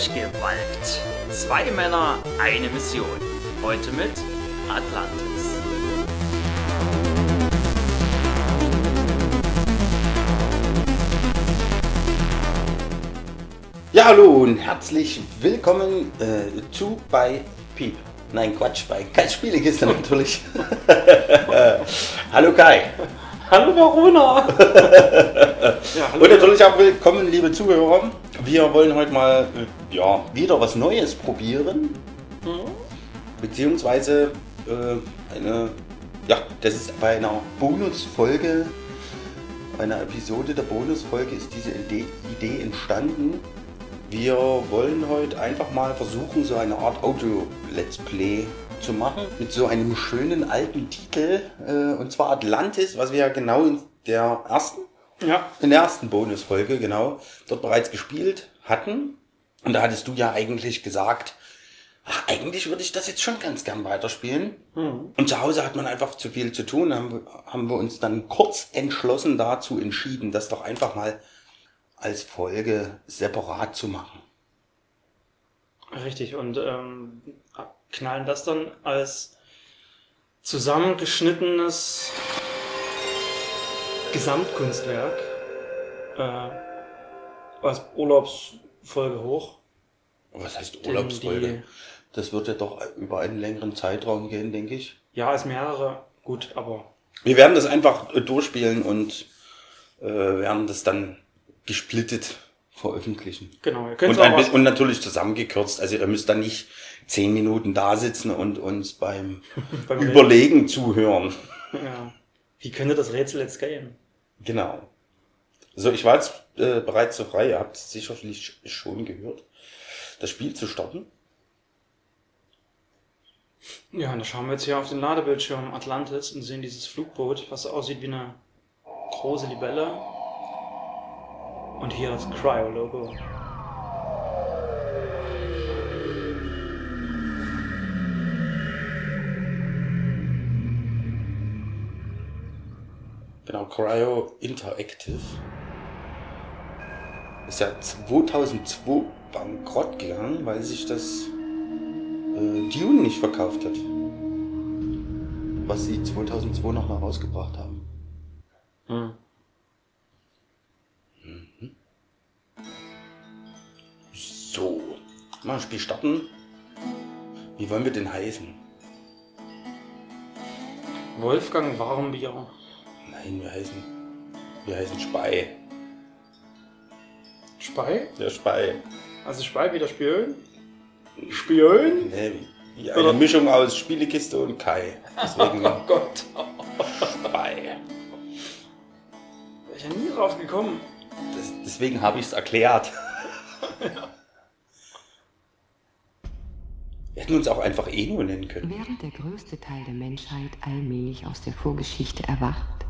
Durchgewalkt. Zwei Männer, eine Mission. Heute mit Atlantis. Ja, hallo und herzlich willkommen äh, zu bei Piep. Nein, Quatsch, bei Kai Spielekiste natürlich. hallo Kai. Hallo Verona! ja, hallo. Und natürlich auch willkommen, liebe Zuhörer. Wir wollen heute mal äh, ja, wieder was Neues probieren. Mhm. Beziehungsweise äh, eine, ja, das ist bei einer Bonusfolge, bei einer Episode der Bonusfolge ist diese Idee, entstanden. Wir wollen heute einfach mal versuchen, so eine Art Audio-Let's Play zu machen mit so einem schönen alten Titel äh, und zwar Atlantis, was wir ja genau in der ersten, ja. in der ersten Bonusfolge genau dort bereits gespielt hatten. Und da hattest du ja eigentlich gesagt, ach, eigentlich würde ich das jetzt schon ganz gern weiterspielen. Mhm. Und zu Hause hat man einfach zu viel zu tun. Haben, haben wir uns dann kurz entschlossen dazu entschieden, das doch einfach mal als Folge separat zu machen. Richtig, und ähm, knallen das dann als zusammengeschnittenes Gesamtkunstwerk äh, als Urlaubsfolge hoch. Was heißt Urlaubsfolge? Das wird ja doch über einen längeren Zeitraum gehen, denke ich. Ja, als mehrere. Gut, aber. Wir werden das einfach durchspielen und äh, werden das dann gesplittet veröffentlichen. Genau. Ihr und, ein bisschen, und natürlich zusammengekürzt. Also ihr müsst dann nicht zehn Minuten da sitzen und uns beim, beim Überlegen zuhören. Ja. Wie könnte das Rätsel jetzt gehen? Genau. So, ich war jetzt äh, bereits so frei. Ihr habt es sicherlich schon gehört, das Spiel zu starten. Ja, und da schauen wir jetzt hier auf den Ladebildschirm Atlantis und sehen dieses Flugboot, was aussieht wie eine große Libelle. Und hier das Cryo-Logo. Genau, Cryo Interactive. Ist ja 2002 bankrott gegangen, weil sich das äh, Dune nicht verkauft hat. Was sie 2002 nochmal rausgebracht haben. Hm. Mhm. So, mal ein Spiel starten. Wie wollen wir denn heißen? Wolfgang Warmbier. Nein, wir heißen. Wir heißen Spei. Spei? Der Spei. Also Spei wieder Spion? Spion? Nee, wie eine Oder? Mischung aus Spielekiste und Kai. Deswegen. oh Gott. Spei. Wäre ich ja nie drauf gekommen. Das, deswegen habe ich es erklärt. Wir hätten uns auch einfach Eno nennen können. Während der größte Teil der Menschheit allmählich aus der Vorgeschichte erwacht,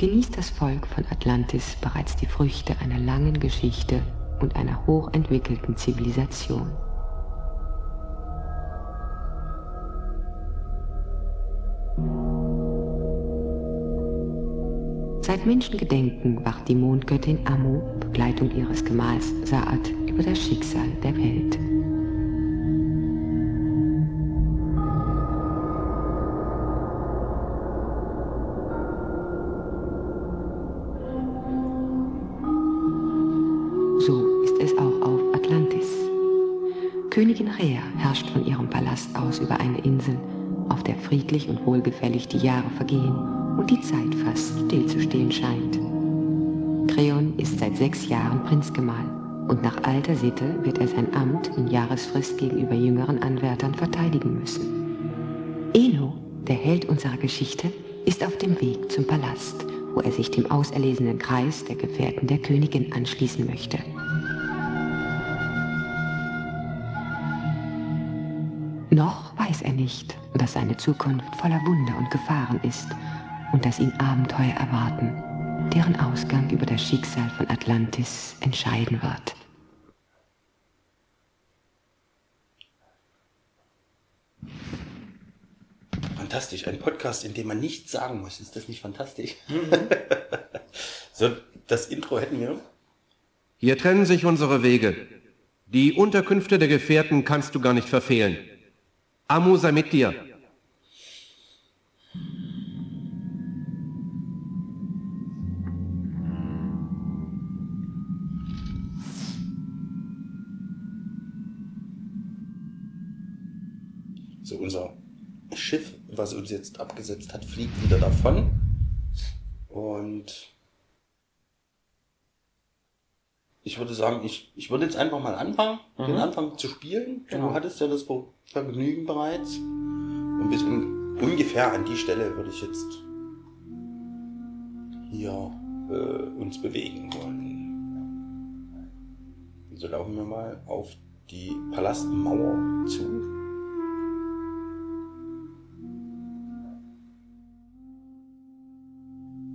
genießt das Volk von Atlantis bereits die Früchte einer langen Geschichte und einer hochentwickelten Zivilisation. Seit Menschengedenken wacht die Mondgöttin Amu, Begleitung ihres Gemahls Saat, über das Schicksal der Welt. Palast aus über eine Insel, auf der friedlich und wohlgefällig die Jahre vergehen und die Zeit fast stillzustehen scheint. Creon ist seit sechs Jahren Prinzgemahl und nach alter Sitte wird er sein Amt in Jahresfrist gegenüber jüngeren Anwärtern verteidigen müssen. Eno, der Held unserer Geschichte, ist auf dem Weg zum Palast, wo er sich dem auserlesenen Kreis der Gefährten der Königin anschließen möchte. Noch weiß er nicht, dass seine Zukunft voller Wunder und Gefahren ist und dass ihn Abenteuer erwarten, deren Ausgang über das Schicksal von Atlantis entscheiden wird. Fantastisch, ein Podcast, in dem man nichts sagen muss. Ist das nicht fantastisch? Mhm. so, das Intro hätten wir. Hier trennen sich unsere Wege. Die Unterkünfte der Gefährten kannst du gar nicht verfehlen. Amu sei mit dir. So, unser Schiff, was uns jetzt abgesetzt hat, fliegt wieder davon. Und ich würde sagen, ich, ich würde jetzt einfach mal anfangen, den Anfang zu spielen. Du Genau. hattest ja das Ver- Vergnügen bereits. Und bis un ungefähr an die Stelle würde ich jetzt hier äh, uns bewegen wollen. So laufen wir mal auf die Palastmauer zu.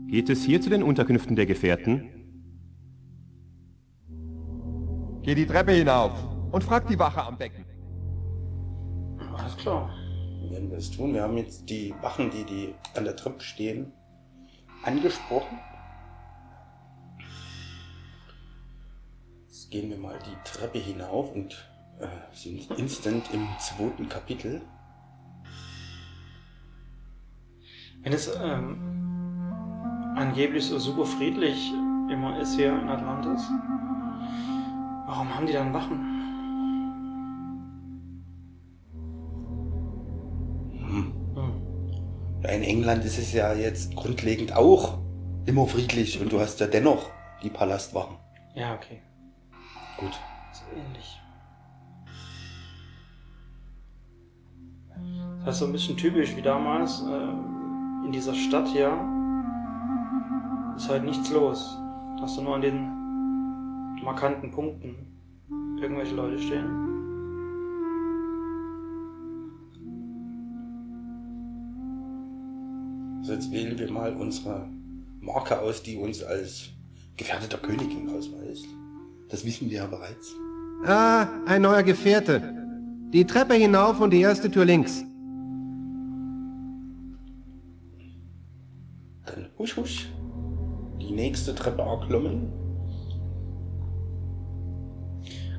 Geht es hier zu den Unterkünften der Gefährten? Geh die Treppe hinauf und frag die Wache am Becken. Alles klar. Wir werden das tun. Wir haben jetzt die Wachen, die, die an der Treppe stehen, angesprochen. Jetzt gehen wir mal die Treppe hinauf und äh, sind instant im zweiten Kapitel. Wenn es ähm, angeblich so super friedlich immer ist hier in Atlantis, warum haben die dann Wachen? Hm. Ja, in England ist es ja jetzt grundlegend auch immer friedlich und du hast ja dennoch die Palastwachen. Ja, okay. Gut. So ähnlich. Das ist so ein bisschen typisch wie damals äh, in dieser Stadt hier. Ist halt nichts los. Hast du nur an den markanten Punkten irgendwelche Leute stehen. Also jetzt wählen wir mal unsere Marke aus, die uns als gefährdeter Königin ausweist. Das wissen wir ja bereits. Ah, ein neuer Gefährte. Die Treppe hinauf und die erste Tür links. Dann husch husch. Die nächste Treppe erklommen.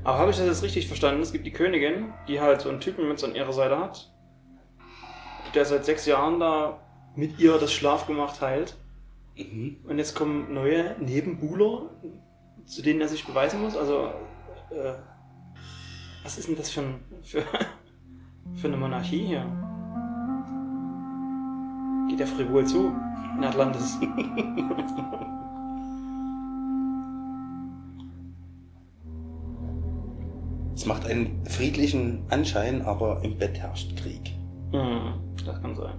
Aber habe ich das jetzt richtig verstanden? Es gibt die Königin, die halt so einen Typen mit an ihrer Seite hat, der seit sechs Jahren da mit ihr das Schlafgemach teilt. Mhm. Und jetzt kommen neue Nebenbuhler, zu denen er sich beweisen muss. Also, äh, was ist denn das für, ein, für, für eine Monarchie hier? Geht ja frivol zu in Atlantis. Es macht einen friedlichen Anschein, aber im Bett herrscht Krieg. Hm, das kann sein.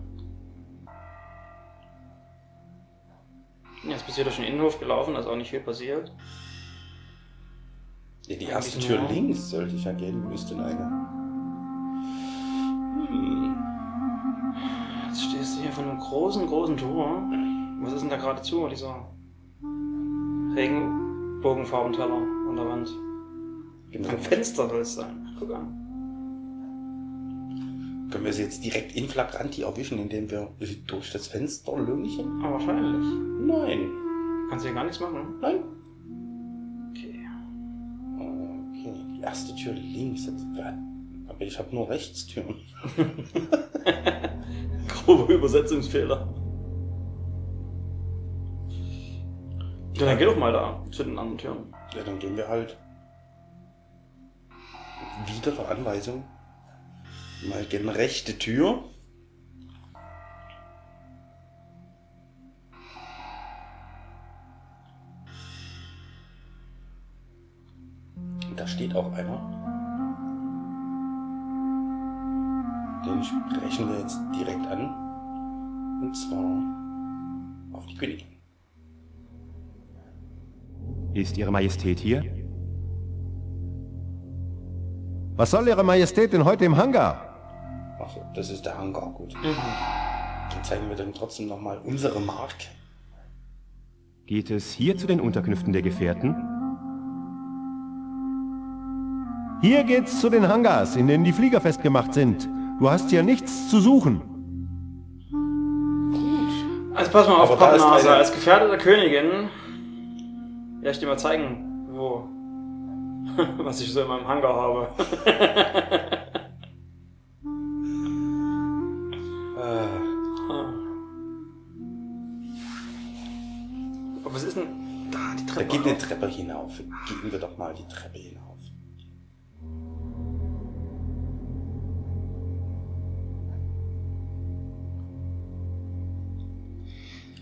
Jetzt bist du durch den Innenhof gelaufen, da ist auch nicht viel passiert. Ja, die erste Tür nur- links sollte ich ja gehen müsste eine. Hm. Jetzt stehst du hier vor einem großen, großen Tor. Was ist denn da gerade zu? Dieser Regenbogenfarbenteller an der Wand. Genau. Ein Fenster soll es sein. Guck an. Können wir sie jetzt direkt in Flagranti erwischen, indem wir durch das Fenster lünchen? Aber wahrscheinlich. Nein. Kannst du hier gar nichts machen. Nein. Okay. Okay, die erste Tür links. Aber ich habe nur Rechtstüren. Grober Übersetzungsfehler. Ja, dann geh doch mal da zu den anderen Türen. Ja, dann gehen wir halt wieder der Anweisung. Mal gehen rechte Tür. Da steht auch einer. Den sprechen wir jetzt direkt an. Und zwar auf die Königin. Ist Ihre Majestät hier? Was soll Ihre Majestät denn heute im Hangar? Achso, das ist der Hangar, gut. Dann zeigen wir dann trotzdem nochmal unsere Marke. Geht es hier zu den Unterkünften der Gefährten? Hier geht's zu den Hangars, in denen die Flieger festgemacht sind. Du hast hier nichts zu suchen. Also pass mal auf, Pappnase, als Gefährte der Königin. Ja, ich dir mal zeigen. Was ich so in meinem Hangar habe. Äh, Aber was ist denn da die da Treppe? geht eine Treppe hinauf. Gehen wir doch mal die Treppe hinauf.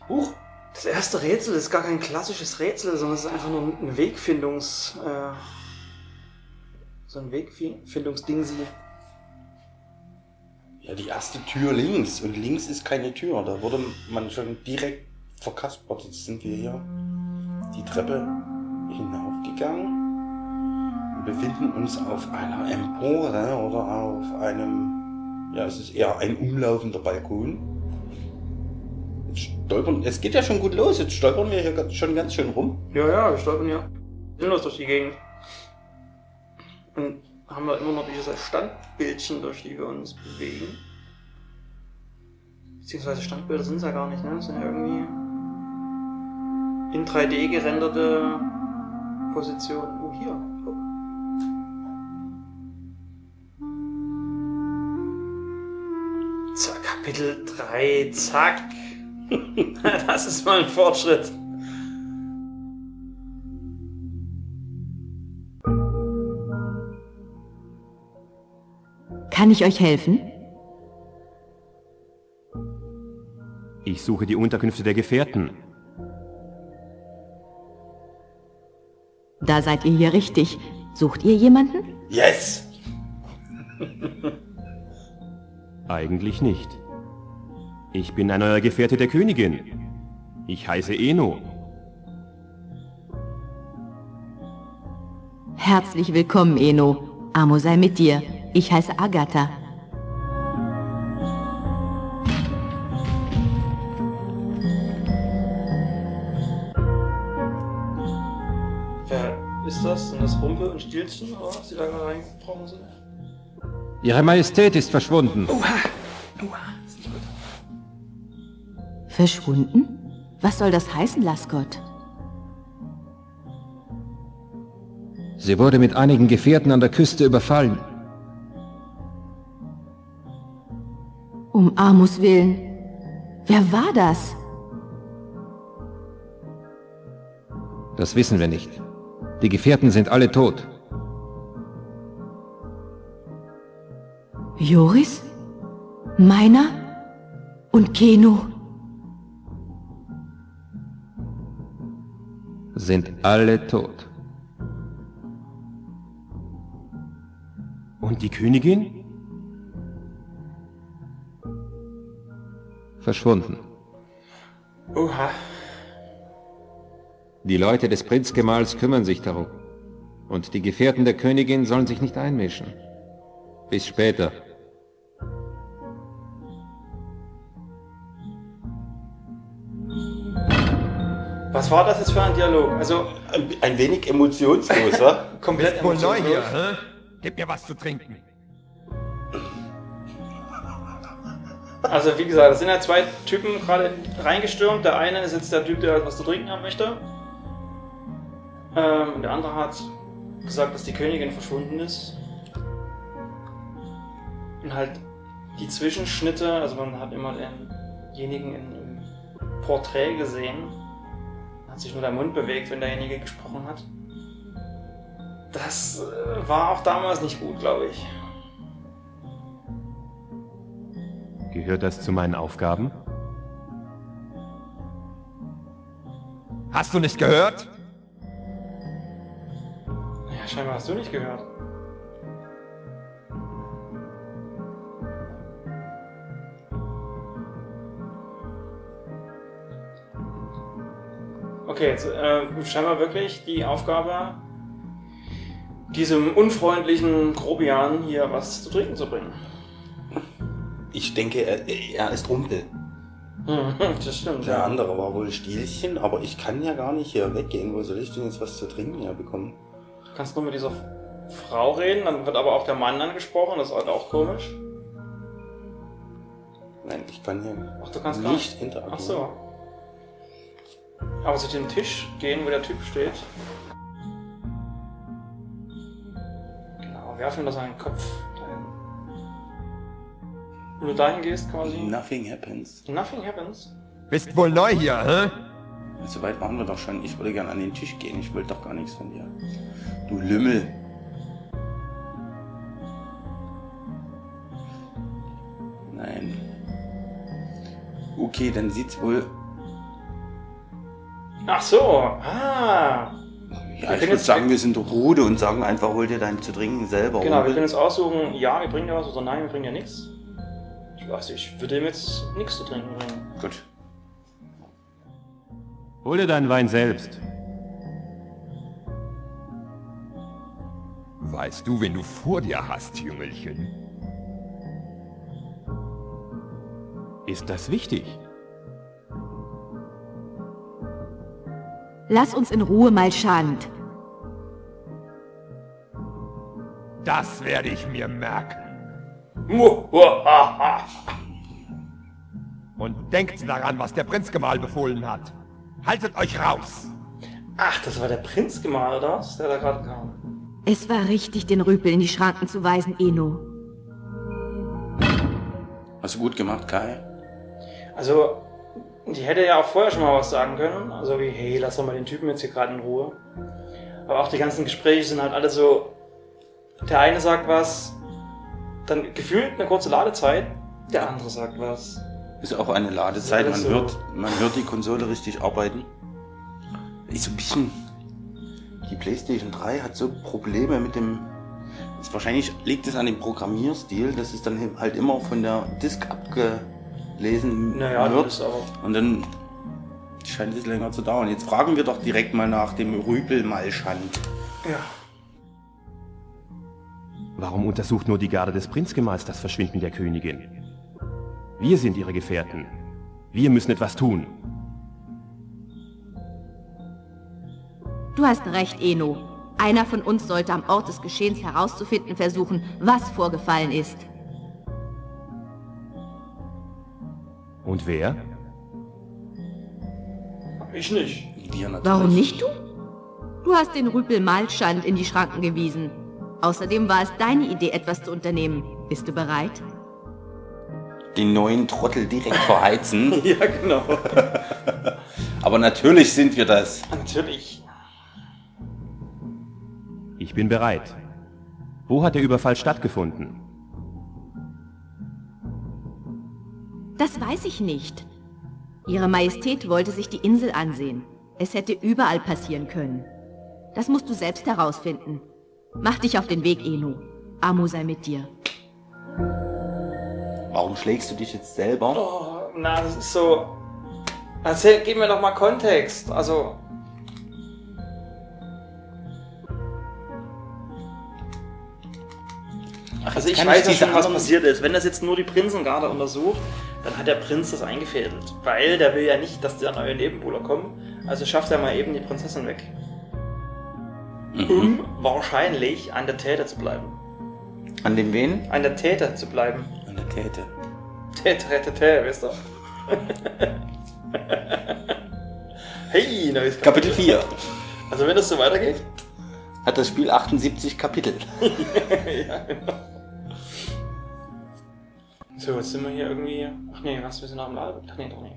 Huch, Das erste Rätsel ist gar kein klassisches Rätsel, sondern es ist einfach nur ein Wegfindungs... Äh, so ein Wegfindungsding sie. ja, die erste Tür links. Und links ist keine Tür. Da wurde man schon direkt verkaspert. Jetzt sind wir hier die Treppe hinaufgegangen. Wir befinden uns auf einer Empore oder auf einem, ja, es ist eher ein umlaufender Balkon. Jetzt stolpern, es geht ja schon gut los. Jetzt stolpern wir hier ganz- schon ganz schön rum. Ja, ja, wir stolpern ja sinnlos durch die Gegend. Und haben wir immer noch diese Standbildchen, durch die wir uns bewegen. Beziehungsweise Standbilder sind es ja gar nicht, ne? Das sind ja irgendwie in 3D gerenderte Positionen. Oh, hier. Guck. Kapitel 3, zack. das ist mal ein Fortschritt. Kann ich euch helfen? Ich suche die Unterkünfte der Gefährten. Da seid ihr hier richtig. Sucht ihr jemanden? Yes! Eigentlich nicht. Ich bin ein neuer Gefährte der Königin. Ich heiße Eno. Herzlich willkommen, Eno. Amo sei mit dir. Ich heiße Agatha. Wer ist das? Sind das Rumpel und Stilzchen, oder was, die da reingebrochen sind? Ihre Majestät ist verschwunden. Verschwunden? Was soll das heißen, Lascott? Sie wurde mit einigen Gefährten an der Küste überfallen. Um Amos willen. Wer war das? Das wissen wir nicht. Die Gefährten sind alle tot. Joris? Meiner? Und Keno? Sind alle tot. Und die Königin? Verschwunden. Oha. Die Leute des Prinzgemahls kümmern sich darum. Und die Gefährten der Königin sollen sich nicht einmischen. Bis später. Was war das jetzt für ein Dialog? Also, Ein, ein wenig emotionslos, wa? komplett Wohl neu emotionslos. hier, hä? Gib mir was zu trinken. Also, wie gesagt, es sind ja zwei Typen gerade reingestürmt. Der eine ist jetzt der Typ, der was zu trinken haben möchte. Ähm, der andere hat gesagt, dass die Königin verschwunden ist. Und halt die Zwischenschnitte, also man hat immer denjenigen im Porträt gesehen. Hat sich nur der Mund bewegt, wenn derjenige gesprochen hat. Das äh, war auch damals nicht gut, glaube ich. Gehört das zu meinen Aufgaben? Hast du nicht gehört? Ja, scheinbar hast du nicht gehört. Okay, jetzt äh, scheinbar wirklich die Aufgabe, diesem unfreundlichen Grobian hier was zu trinken zu bringen. Ich denke, er, er ist Rumpel. Hm, das stimmt. Der Ja. andere war wohl Stielchen, aber ich kann ja gar nicht hier weggehen. Wo soll ich denn jetzt was zu trinken herbekommen? Du kannst nur mit dieser Frau reden, dann wird aber auch der Mann angesprochen, das ist halt auch komisch. Nein, ich kann hier Ach, du kannst gar nicht interagieren. Ach so. Aber zu dem Tisch gehen, wo der Typ steht. werfen ihm das an den Kopf. Wenn du dahin gehst quasi. Nothing happens. Nothing happens. Bist wohl neu hier, hä? So weit waren wir doch schon. Ich würde gerne an den Tisch gehen. Ich will doch gar nichts von dir. Du Lümmel. Nein. Okay, dann sieht's wohl. Ach so, ah. Ja, können ich würde jetzt- sagen, wir sind Rude und sagen einfach, hol dir dein zu trinken selber. Genau, wir können jetzt aussuchen, ja, wir bringen dir was oder nein, wir bringen dir nichts. Ich weiß, ich würde ihm jetzt nichts zu trinken bringen. Gut. Hol dir deinen Wein selbst. Weißt du, wen du vor dir hast, Jüngelchen? Ist das wichtig? Lass uns in Ruhe mal Schand. Das werde ich mir merken. Und denkt daran, was der Prinzgemahl befohlen hat. Haltet euch raus! Ach, das war der Prinzgemahl, oder was? Der da gerade kam. Es war richtig, den Rüpel in die Schranken zu weisen, Eno. Hast du gut gemacht, Kai? Also, die hätte ja auch vorher schon mal was sagen können. Also wie, hey, lass doch mal den Typen jetzt hier gerade in Ruhe. Aber auch die ganzen Gespräche sind halt alle so. Der eine sagt was, dann gefühlt eine kurze Ladezeit, der andere sagt was. Ist auch eine Ladezeit. Man ist hört, so. man hört die Konsole richtig arbeiten. Ist so ein bisschen. Die PlayStation 3 hat so Probleme mit dem. Ist wahrscheinlich liegt es an dem Programmierstil, dass es dann halt immer von der Disk abgelesen Naja, wird. Und dann scheint es länger zu dauern. Jetzt fragen wir doch direkt mal nach dem Rüpelmalschand. Ja. Warum untersucht nur die Garde des Prinzgemahls das Verschwinden der Königin? Wir sind ihre Gefährten. Wir müssen etwas tun. Du hast recht, Eno. Einer von uns sollte am Ort des Geschehens herauszufinden versuchen, was vorgefallen ist. Und wer? Ich nicht. Wir natürlich. Warum nicht du? Du hast den Rüpel Malschand in die Schranken gewiesen. Außerdem war es deine Idee, etwas zu unternehmen. Bist du bereit? Den neuen Trottel direkt verheizen. Ja, genau. Aber natürlich sind wir das. Natürlich. Ich bin bereit. Wo hat der Überfall stattgefunden? Das weiß ich nicht. Ihre Majestät wollte sich die Insel ansehen. Es hätte überall passieren können. Das musst du selbst herausfinden. Mach dich auf den Weg, Eno. Amo sei mit dir. Warum schlägst du dich jetzt selber? Oh, na, das ist so. Erzähl, gib mir doch mal Kontext. Also. Ach, Also ich weiß diese schon, was anderen- passiert ist. Wenn das jetzt nur die Prinzengarde untersucht, dann hat der Prinz das eingefädelt. Weil der will ja nicht, dass der neue Nebenbuhler kommen. Also schafft er mal eben die Prinzessin weg. Mhm. Um wahrscheinlich an der Täter zu bleiben. An den wen? An der Täter zu bleiben. An der Täte. Täter, Täter, Täter, wisst ihr. hey, neues Kapitel 4. Also wenn das so weitergeht. Hat das Spiel 78 Kapitel. ja, genau. So, jetzt sind wir hier irgendwie. Ach nee, was? Wir sind am Lager. Ach nee, doch nicht.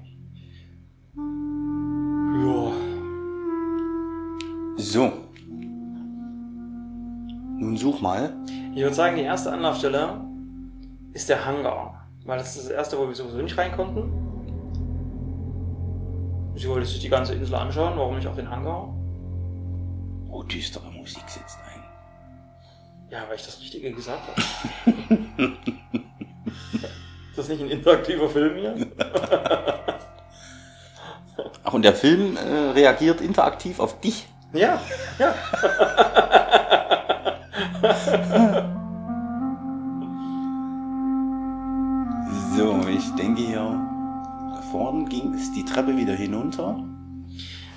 Ja. So. Nun such mal. Ich würde sagen, die erste Anlaufstelle ist der Hangar. Weil das ist das erste, wo wir sowieso nicht rein konnten. Sie wollte sich die ganze Insel anschauen, warum nicht auch den Hangar? Oh, düstere Musik setzt ein. Ja, weil ich das Richtige gesagt habe. ist das nicht ein interaktiver Film hier? Ach, und der Film äh, reagiert interaktiv auf dich. Ja, ja. So, ich denke hier. Da vorne ging es die Treppe wieder hinunter.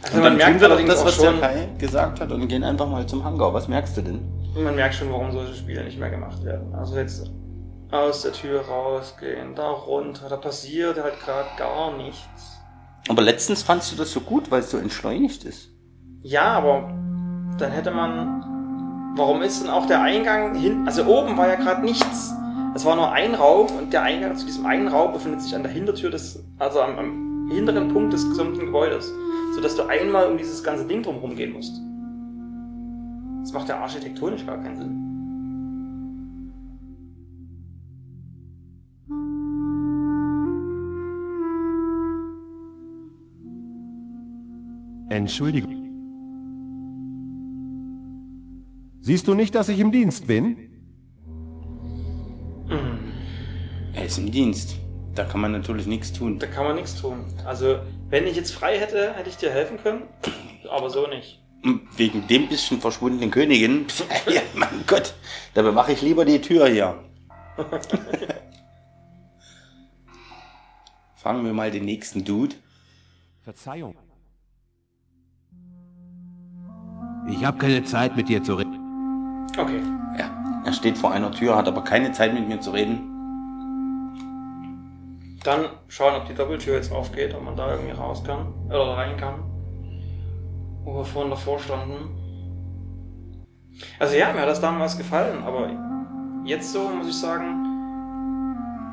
Also und man dann merkt allerdings das, was der schon, Kai gesagt hat und gehen einfach mal zum Hangar. Was merkst du denn? man merkt schon, warum solche Spiele nicht mehr gemacht werden. Also jetzt aus der Tür rausgehen, da runter, da passiert halt gerade gar nichts. Aber letztens fandst du das so gut, weil es so entschleunigt ist. Ja, aber dann hätte man warum ist denn auch der Eingang hin? Also oben war ja gerade nichts. Es war nur ein Raum und der Eingang zu diesem einen Raum befindet sich an der Hintertür des, also am, am hinteren Punkt des gesamten Gebäudes, sodass du einmal um dieses ganze Ding drumherum gehen musst. Das macht ja architektonisch gar keinen Sinn. Entschuldigung. Siehst du nicht, dass ich im Dienst bin? Er ist im Dienst. Da kann man natürlich nichts tun. Da kann man nichts tun. Also, wenn ich jetzt frei hätte, hätte ich dir helfen können, aber so nicht. Wegen dem bisschen verschwundenen Königin. ja, mein Gott. Da bewache ich lieber die Tür hier. Fangen wir mal den nächsten Dude. Verzeihung. Ich habe keine Zeit mit dir zu reden. Okay. Ja, er steht vor einer Tür, hat aber keine Zeit mit mir zu reden. Dann schauen, ob die Doppeltür jetzt aufgeht, ob man da irgendwie raus kann oder rein kann. Wo wir vorhin davor standen. Also ja, mir hat das damals gefallen, aber jetzt so muss ich sagen,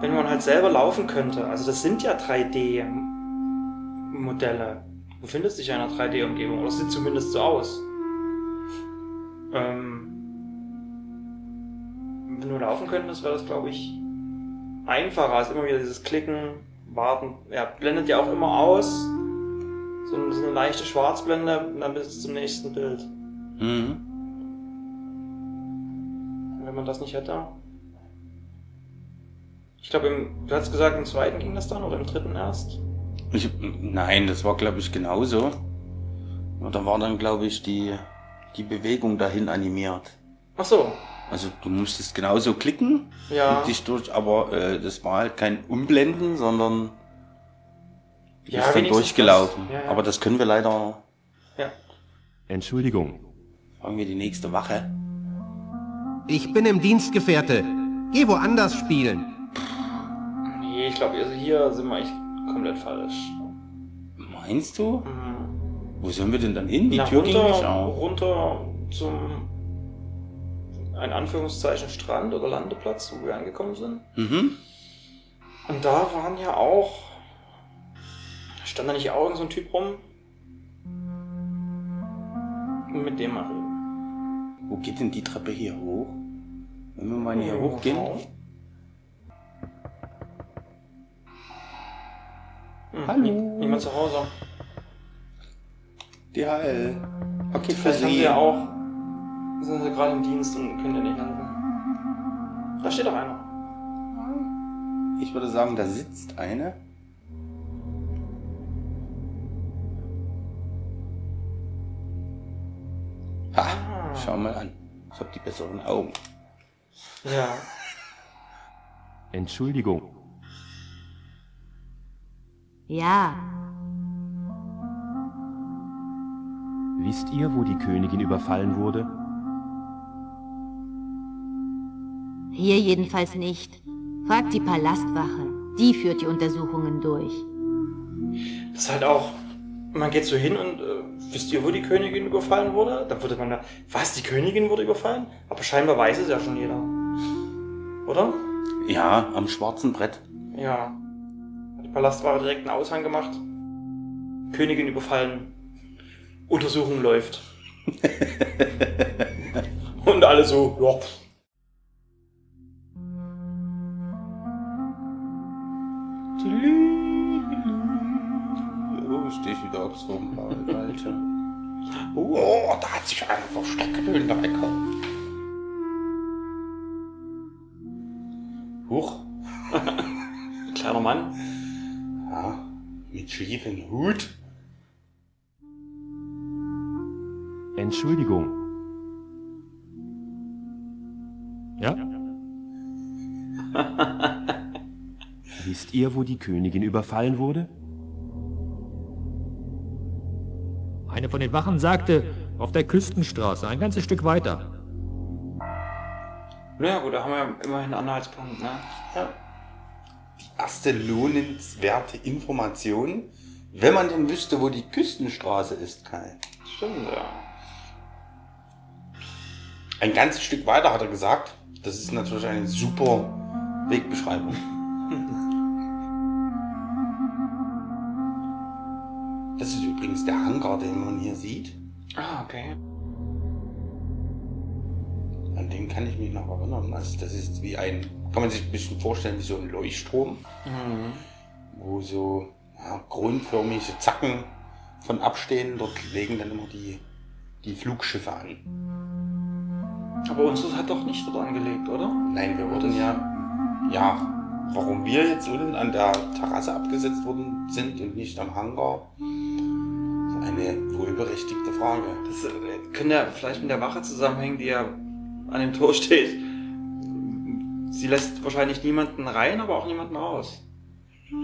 wenn man halt selber laufen könnte, also das sind ja 3D-Modelle. Du befindest dich in einer 3D-Umgebung, oder es sieht zumindest so aus. Ähm, wenn du laufen könntest, wäre das, glaube ich, einfacher als immer wieder dieses Klicken, Warten. Ja, blendet ja auch immer aus. So eine, so eine leichte Schwarzblende und dann bis zum nächsten Bild. Mhm. Wenn man das nicht hätte. Ich glaube, du hast gesagt, im zweiten ging das dann oder im dritten erst? Ich, nein, das war, glaube ich, genauso. Und da war dann, glaube ich, die, die Bewegung dahin animiert. Ach so. Also du musstest genauso klicken Ja. und dich durch, aber äh, das war halt kein Umblenden, sondern du Ja, bist dann durchgelaufen. das. Ja, ja. Aber das können wir leider. Ja. Entschuldigung. Fangen wir die nächste Wache. Ich bin im Dienstgefährte. Geh woanders spielen. Nee, ich glaube, also hier sind wir echt komplett falsch. Meinst du? Mhm. Wo sollen wir denn dann hin? Die Na, Tür ging runter, nicht auf. runter zum ein Anführungszeichen Strand oder Landeplatz, wo wir angekommen sind. Mhm. Und da waren ja auch. Stand da nicht auch so ein Typ rum? Und mit dem mal reden. Wo geht denn die Treppe hier hoch? Wenn wir mal hier hochgehen. Hm, Hallo. nie- Niemand zu Hause. DHL. Paket für Sie. ja auch. Sind sie gerade im Dienst und können dir nicht helfen. Da steht doch einer. Ich würde sagen, da sitzt eine. Ha, Ah. schau mal an. Ich habe die besseren Augen. Ja. Entschuldigung. Ja, Wisst ihr, wo die Königin überfallen wurde? Hier jedenfalls nicht. Fragt die Palastwache. Die führt die Untersuchungen durch. Das ist halt auch. Man geht so hin und äh, wisst ihr, wo die Königin überfallen wurde? Da würde man da. Was? Die Königin wurde überfallen? Aber scheinbar weiß es ja schon jeder. Oder? Ja, am schwarzen Brett. Ja. Hat die Palastwache direkt einen Aushang gemacht. Königin überfallen. Untersuchung läuft. und alle so, ja. Oh, stehe ich wieder aufs Wurmball, Alter. Oh, da hat sich einer versteckt in der Ecke. Huch. Kleiner Mann. Ja, mit schiefen Hut. Entschuldigung. Ja? Wisst ihr, wo die Königin überfallen wurde? Eine von den Wachen sagte, auf der Küstenstraße, ein ganzes Stück weiter. Naja, gut, da haben wir ja immerhin einen Anhaltspunkt, ne? Ja. Die erste lohnenswerte Information, wenn man denn wüsste, wo die Küstenstraße ist, Kai. Stimmt, ja. Ein ganzes Stück weiter hat er gesagt. Das ist natürlich eine super Wegbeschreibung. der Hangar, den man hier sieht. Ah, okay. An den kann ich mich noch erinnern. Also das ist wie ein, kann man sich ein bisschen vorstellen, wie so ein Leuchtturm, Mhm. wo so ja, kronförmige Zacken von abstehen. Dort legen dann immer die, die Flugschiffe an. Aber unseres hat doch nicht dort angelegt, oder? Nein, wir wurden ja, ja, warum wir jetzt unten an der Terrasse abgesetzt worden sind und nicht am Hangar, eine wohlberechtigte Frage. Das äh, könnte ja vielleicht mit der Wache zusammenhängen, die ja an dem Tor steht. Sie lässt wahrscheinlich niemanden rein, aber auch niemanden raus.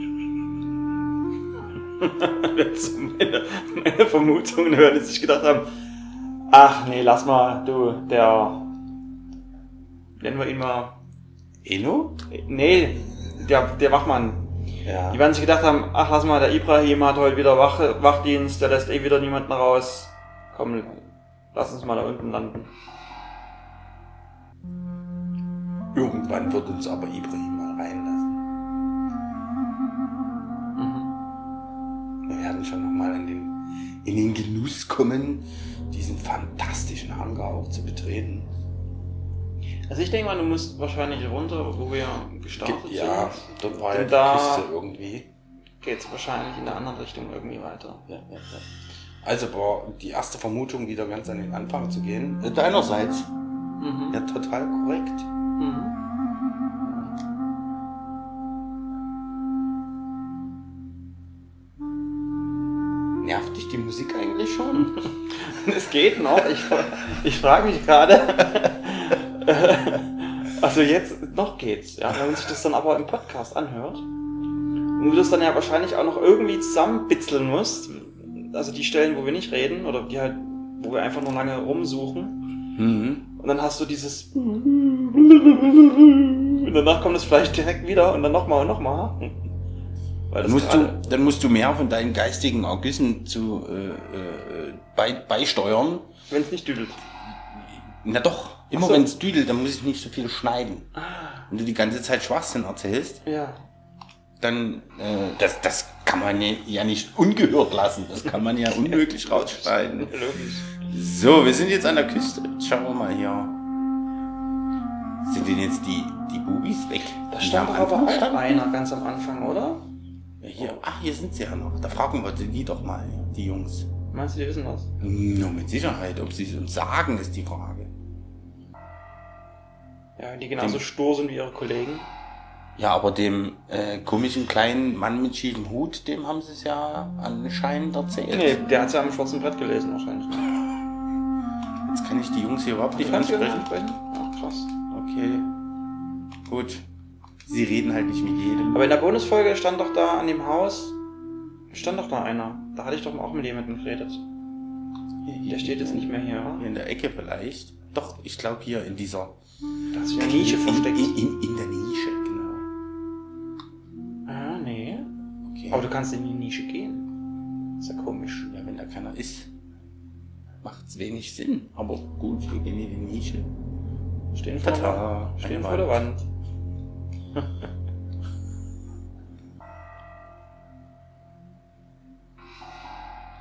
Meine, meine Vermutungen hören, die sich gedacht haben, ach nee, lass mal, du, der, nennen wir ihn mal, Eno? nee, der, der Wachmann. Ja. Die werden sich gedacht haben, ach lass mal, der Ibrahim hat heute wieder Wach, Wachdienst, der lässt eh wieder niemanden raus. Komm, lass uns mal da unten landen. Irgendwann wird uns aber Ibrahim mal reinlassen. Wir werden schon nochmal in den, in den Genuss kommen, diesen fantastischen Hangar auch zu betreten. Also ich denke mal, du musst wahrscheinlich runter, wo wir gestartet Ja, sind. dort war ja da Küste irgendwie. geht's wahrscheinlich in der anderen Richtung irgendwie weiter. Ja, ja, ja. Also war die erste Vermutung wieder ganz an den Anfang zu gehen. Äh, Deinerseits. Mhm. Ja, total korrekt. Mhm. Nervt dich die Musik eigentlich schon? Es geht noch. Ich, ich frage mich gerade. also jetzt noch geht's. Ja, wenn man sich das dann aber im Podcast anhört und du das dann ja wahrscheinlich auch noch irgendwie zusammenbitzeln musst. Also die Stellen, wo wir nicht reden oder die halt, wo wir einfach nur lange rumsuchen. Mhm. Und dann hast du dieses und danach kommt es vielleicht direkt wieder und dann nochmal und nochmal. Weil Dann musst, du, gerade- dann musst du mehr von deinen geistigen Ergüssen zu äh, äh, bei, beisteuern. Wenn es nicht düdelt. Na doch, immer so. wenn es düdelt, dann muss ich nicht so viel schneiden. Ah, Wenn du die ganze Zeit Schwachsinn erzählst, ja. dann äh, das, das kann man ja- nicht ungehört lassen. Das kann man ja unmöglich rausschneiden. Logisch. So, wir sind jetzt an der Küste. Schauen wir mal hier. Sind denn jetzt die, die Bubis weg? Da stand doch aber auch standen? einer ganz am Anfang, oder? Ja, hier, ach, hier sind sie ja noch. Da fragen wir die doch mal, die Jungs. Meinst du, die wissen was? Nur mit Sicherheit. Ob sie es uns sagen, ist die Frage. Ja, die genauso Den- stur sind wie ihre Kollegen. Ja, aber dem äh, komischen kleinen Mann mit schiefem Hut, dem haben sie es ja anscheinend erzählt. Nee, der hat ja am schwarzen Brett gelesen wahrscheinlich. Jetzt kann ich die Jungs hier überhaupt Die nicht ansprechen. nicht sprechen? Ach, krass. Okay. Gut. Sie reden halt nicht mit jedem. Aber in der Bonusfolge stand doch da an dem Haus, stand doch da einer. Da hatte ich doch auch mit jemandem geredet. Der steht jetzt nicht mehr hier. Hier in der Ecke vielleicht. Doch, ich glaube hier in dieser Da hat sich eine Nische versteckt. In, in, in der Nische, genau. Ah, nee. Okay. Aber du kannst in die Nische gehen. Ist ja komisch. ja, wenn da keiner ist, macht's wenig Sinn. Aber gut, wir gehen in die Nische. Stehen vor, der, Tada, Wand. Stehen vor der Wand.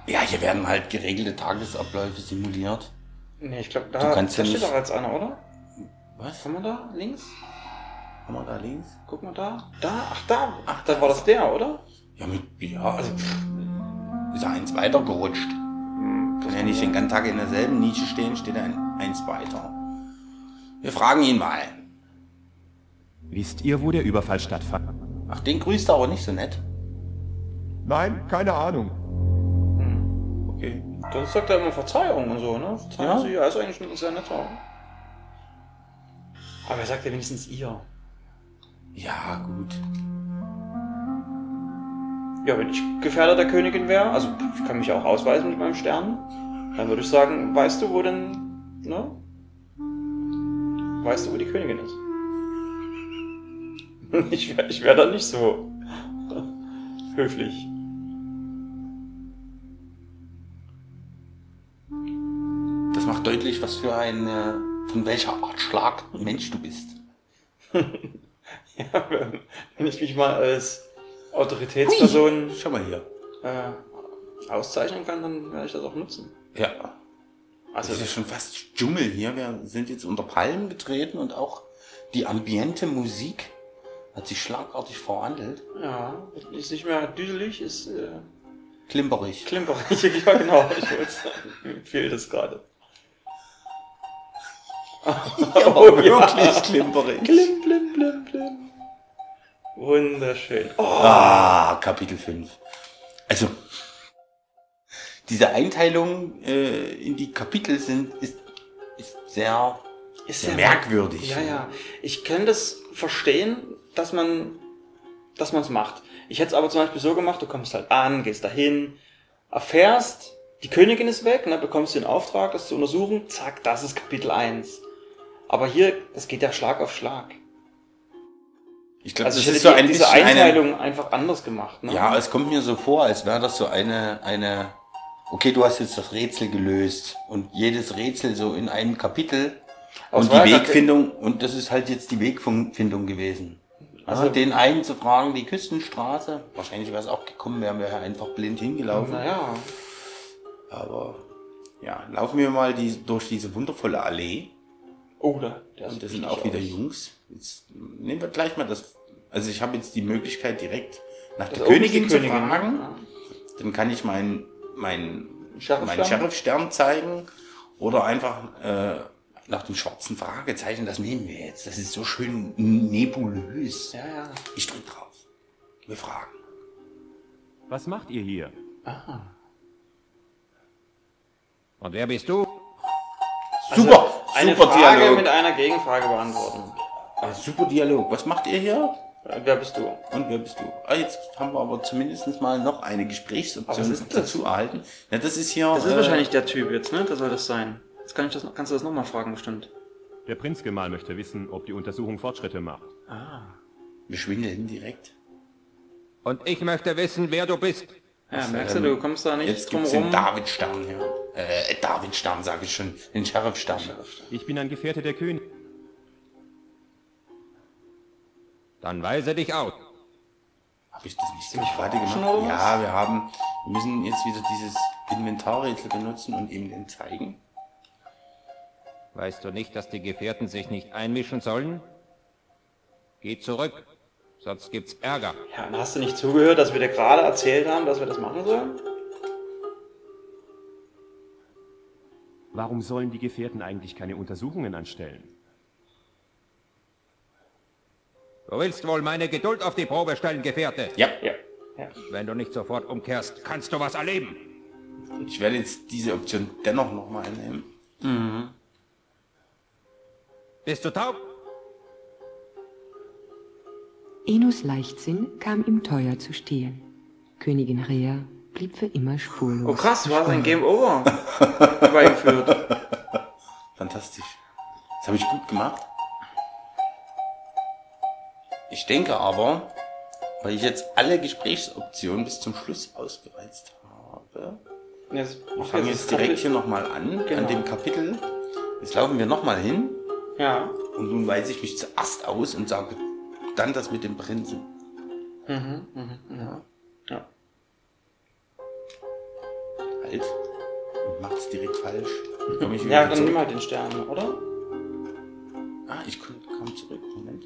Ja, hier werden halt geregelte Tagesabläufe simuliert. Nee, ich glaube, da, Du kannst da ja steht nicht- doch jetzt einer, oder? Was? Haben wir da? Links? Haben wir da links? Guck mal da. Da? Ach, da. Ach, dann war das der, oder? Ja, mit, ja, also pff, ist er eins weiter gerutscht. Kann ja nicht den ganzen Tag in derselben Nische stehen, steht er ein, eins weiter. Wir fragen ihn mal. Wisst ihr, wo der Überfall stattfand? Ach, den grüßt er aber nicht so nett. Nein, keine Ahnung. Okay. Dann sagt er immer Verzeihung und so, ne? Verzeihen Ja. Sie, ja, ist eigentlich ein sehr netter. Aber er sagt ja wenigstens ihr. Ja, gut. Ja, wenn ich Gefährder der Königin wäre, also ich kann mich auch ausweisen mit meinem Stern, dann würde ich sagen, weißt du, wo denn, ne? Weißt du, wo die Königin ist? Ich wäre ich wär da nicht so höflich. Das macht deutlich, was für eine von welcher Art Schlag Mensch du bist. ja, wenn ich mich mal als Autoritätsperson Hui, schau mal hier. Äh, auszeichnen kann, dann werde ich das auch nutzen. Ja. Also das ist ja schon fast Dschungel hier. Wir sind jetzt unter Palmen getreten und auch die ambiente Musik hat sich schlagartig verwandelt. Ja, ist nicht mehr düselig, ist äh, klimperig. Klimperig, ja genau. Ich wollte sagen, mir fehlt es gerade. Ja, oh, wirklich ja. klimperig. Klim, blim, blim, blim. Wunderschön. Oh. Ah, Kapitel 5. Also, diese Einteilung äh, in die Kapitel sind, ist, ist sehr, ist sehr merkwürdig. Ja, ja. Ich kann das verstehen, dass man dass man es macht. Ich hätte es aber zum Beispiel so gemacht, du kommst halt an, gehst dahin, erfährst, die Königin ist weg, ne, bekommst den Auftrag, das zu untersuchen, zack, das ist Kapitel 1. Aber hier, das geht ja Schlag auf Schlag. Ich glaube, also das ich ist so ein diese Einteilung eine, einfach anders gemacht. Ne? Ja, es kommt mir so vor, als wäre das so eine, eine, okay, du hast jetzt das Rätsel gelöst und jedes Rätsel so in einem Kapitel und die Wegfindung, und das ist halt jetzt die Wegfindung gewesen. Also den einen zu fragen, die Küstenstraße, wahrscheinlich wäre es auch gekommen, wären wir einfach blind hingelaufen. Naja. Aber ja, laufen wir mal die, durch diese wundervolle Allee. Oh, da, und das sind auch wieder aus. Jungs. Jetzt nehmen wir gleich mal das. Also ich habe jetzt die Möglichkeit direkt nach das der Königin, Königin zu fragen. Ja. Dann kann ich meinen mein, mein Sheriff-Stern zeigen oder einfach äh, nach dem schwarzen Fragezeichen, das nehmen wir jetzt. Das ist so schön nebulös. Ja, ja. Ich drück drauf. Wir fragen. Was macht ihr hier? Aha. Und wer bist du? Also super, eine super Frage Dialog. mit einer Gegenfrage beantworten. Ah, super Dialog. Was macht ihr hier? Äh, wer bist du? Und wer bist du? Ah, jetzt haben wir aber zumindest mal noch eine Gesprächsoption dazu erhalten. Ja, das ist hier. Das ist äh, wahrscheinlich der Typ jetzt, ne? Da soll das sein. Jetzt kann ich das, kannst du das nochmal fragen, bestimmt. Der Prinzgemahl möchte wissen, ob die Untersuchung Fortschritte macht. Ah. Wir schwindeln direkt. Und ich möchte wissen, wer du bist. Ja, merkst du, du kommst da nicht Jetzt drum gibt's rum. den Davidstern hier. Äh, Davidstern sage ich schon. Den Sheriffstern. Ich bin ein Gefährte der König. Dann weise dich aus. Habe ich das nicht ziemlich fertig gemacht? Ja, wir haben, wir müssen jetzt wieder dieses Inventarrätsel benutzen und ihm den zeigen. Weißt du nicht, dass die Gefährten sich nicht einmischen sollen? Geh zurück, sonst gibt's Ärger. Ja, und hast du nicht zugehört, dass wir dir gerade erzählt haben, dass wir das machen sollen? Warum sollen die Gefährten eigentlich keine Untersuchungen anstellen? Du willst wohl meine Geduld auf die Probe stellen, Gefährte? Ja, ja. ja. Wenn du nicht sofort umkehrst, kannst du was erleben. Ich werde jetzt diese Option dennoch nochmal einnehmen. Mhm. Bist du taub? Enos Leichtsinn kam ihm teuer zu stehen. Königin Rea blieb für immer spurlos. Oh krass, du hast ein Game Over herbeigeführt. Fantastisch. Das habe ich gut gemacht. Ich denke aber, weil ich jetzt alle Gesprächsoptionen bis zum Schluss ausgereizt habe, jetzt, wir fangen jetzt direkt hier nochmal an, genau. an dem Kapitel. Jetzt laufen wir nochmal hin ja. Und nun weise ich mich zuerst aus und sage dann das mit dem Prinzen. Mhm, mhm, ja. ja. Halt. Und macht's direkt falsch. ja, dann zurück. nimm halt den Stern, oder? Ah, ich komme komm zurück. Moment.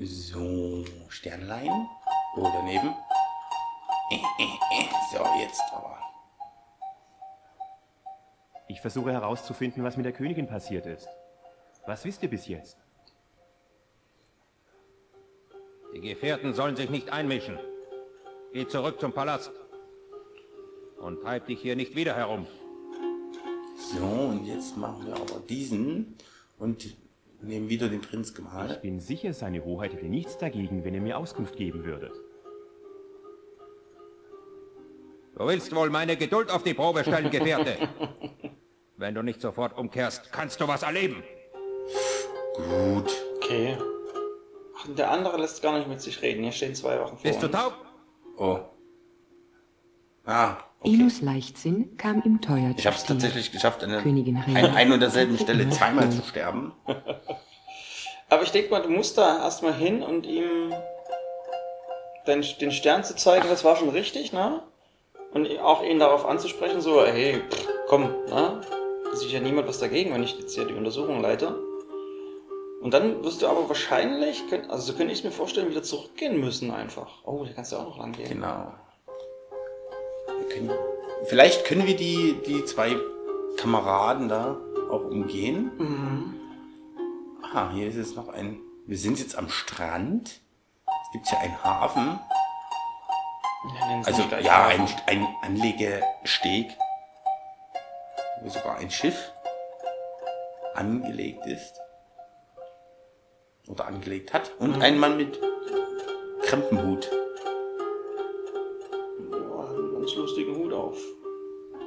So, Sternlein. Oh, daneben. Äh, äh, äh. So, jetzt aber. Ich versuche herauszufinden, was mit der Königin passiert ist. Was wisst ihr bis jetzt? Die Gefährten sollen sich nicht einmischen. Geh zurück zum Palast. Und treib dich hier nicht wieder herum. So, und jetzt machen wir aber diesen und nehmen wieder den Prinzgemahl. Ich bin sicher, seine Hoheit hätte nichts dagegen, wenn ihr mir Auskunft geben würdet. Du willst wohl meine Geduld auf die Probe stellen, Gefährte. Wenn du nicht sofort umkehrst, kannst du was erleben. Gut. Okay. Ach, der andere lässt gar nicht mit sich reden. Hier stehen zwei Wochen vor Bist du taub? Oh. Ah, okay. Enos Leichtsinn kam ihm teuer Ich habe es tatsächlich geschafft, an, der- Königin an Rhea. ein und derselben Stelle zweimal zu sterben. Aber ich denke mal, du musst da erstmal hin und ihm den, den Stern zu zeigen, das war schon richtig, ne? Und auch ihn darauf anzusprechen, so, hey, pff, komm, ne? Da sieht ja niemand was dagegen, wenn ich jetzt hier die Untersuchung leite. Und dann wirst du aber wahrscheinlich, also so könnte ich es mir vorstellen, wieder zurückgehen müssen einfach. Oh, da kannst du auch noch lang gehen. Genau. Können, vielleicht können wir die, die zwei Kameraden da auch umgehen. Mhm. Ah, hier ist jetzt noch ein. Wir sind jetzt am Strand. Es gibt hier einen Hafen. Ja, Also ja, ein, ein Anlegesteg, wo sogar ein Schiff angelegt ist. Oder angelegt hat. Und Mhm. ein Mann mit Krempenhut.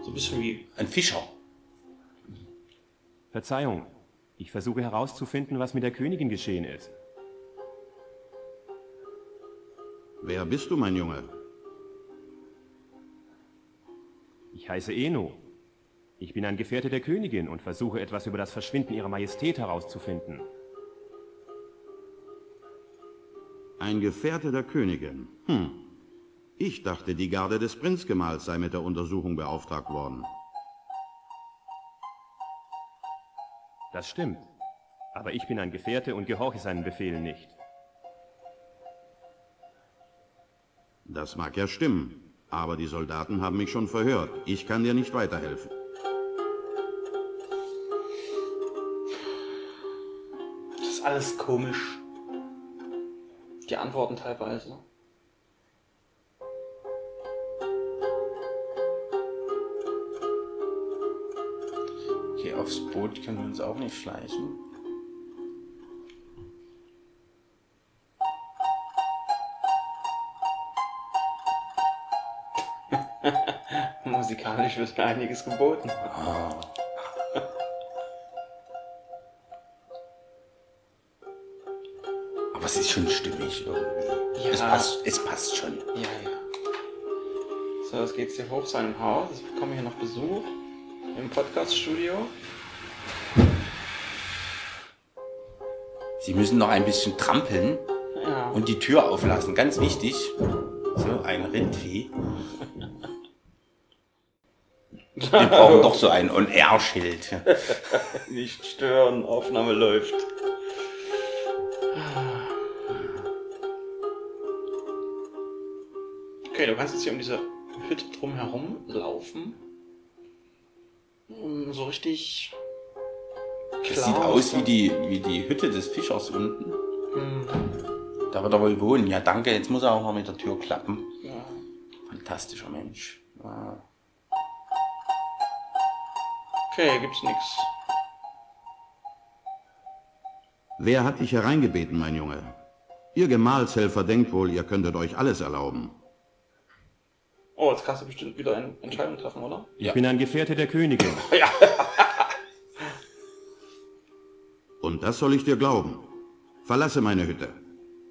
So ein bisschen wie. Ein Fischer. Verzeihung, ich versuche herauszufinden, was mit der Königin geschehen ist. Wer bist du, mein Junge? Ich heiße Eno. Ich bin ein Gefährte der Königin und versuche etwas über das Verschwinden ihrer Majestät herauszufinden. Ein Gefährte der Königin. Hm. Ich dachte, die Garde des Prinzgemahls sei mit der Untersuchung beauftragt worden. Das stimmt. Aber ich bin ein Gefährte und gehorche seinen Befehlen nicht. Das mag ja stimmen, aber die Soldaten haben mich schon verhört. Ich kann dir nicht weiterhelfen. Das ist alles komisch. Die Antworten teilweise. Aufs Boot können wir uns auch nicht schleichen. Musikalisch wird mir einiges geboten. Aber es ist schon stimmig irgendwie. Ja. Es, passt, es passt schon. Ja, ja. So, jetzt geht's hier hoch seinem Haus. Jetzt bekommen wir hier noch Besuch im Podcast-Studio. Sie müssen noch ein bisschen trampeln Ja. und die Tür auflassen. Ganz wichtig. So, ein Rindvieh. Wir brauchen doch so ein On-Air-Schild. Nicht stören, Aufnahme läuft. Okay, du kannst jetzt hier um diese Hütte drumherum laufen. Um So richtig. Das klar sieht aus wie die, wie die Hütte des Fischers unten. Hm, Da wird er wohl wohnen. Ja, danke. Jetzt muss er auch noch mit der Tür klappen. ja. Fantastischer Mensch. Ah. Okay, gibt's nix. Wer hat dich hereingebeten, mein Junge? Ihr Gemahlshelfer denkt wohl, ihr könntet euch alles erlauben. Oh, jetzt kannst du bestimmt wieder eine Entscheidung treffen, oder? Ich bin ein Gefährte der Königin. Und das soll ich dir glauben. Verlasse meine Hütte.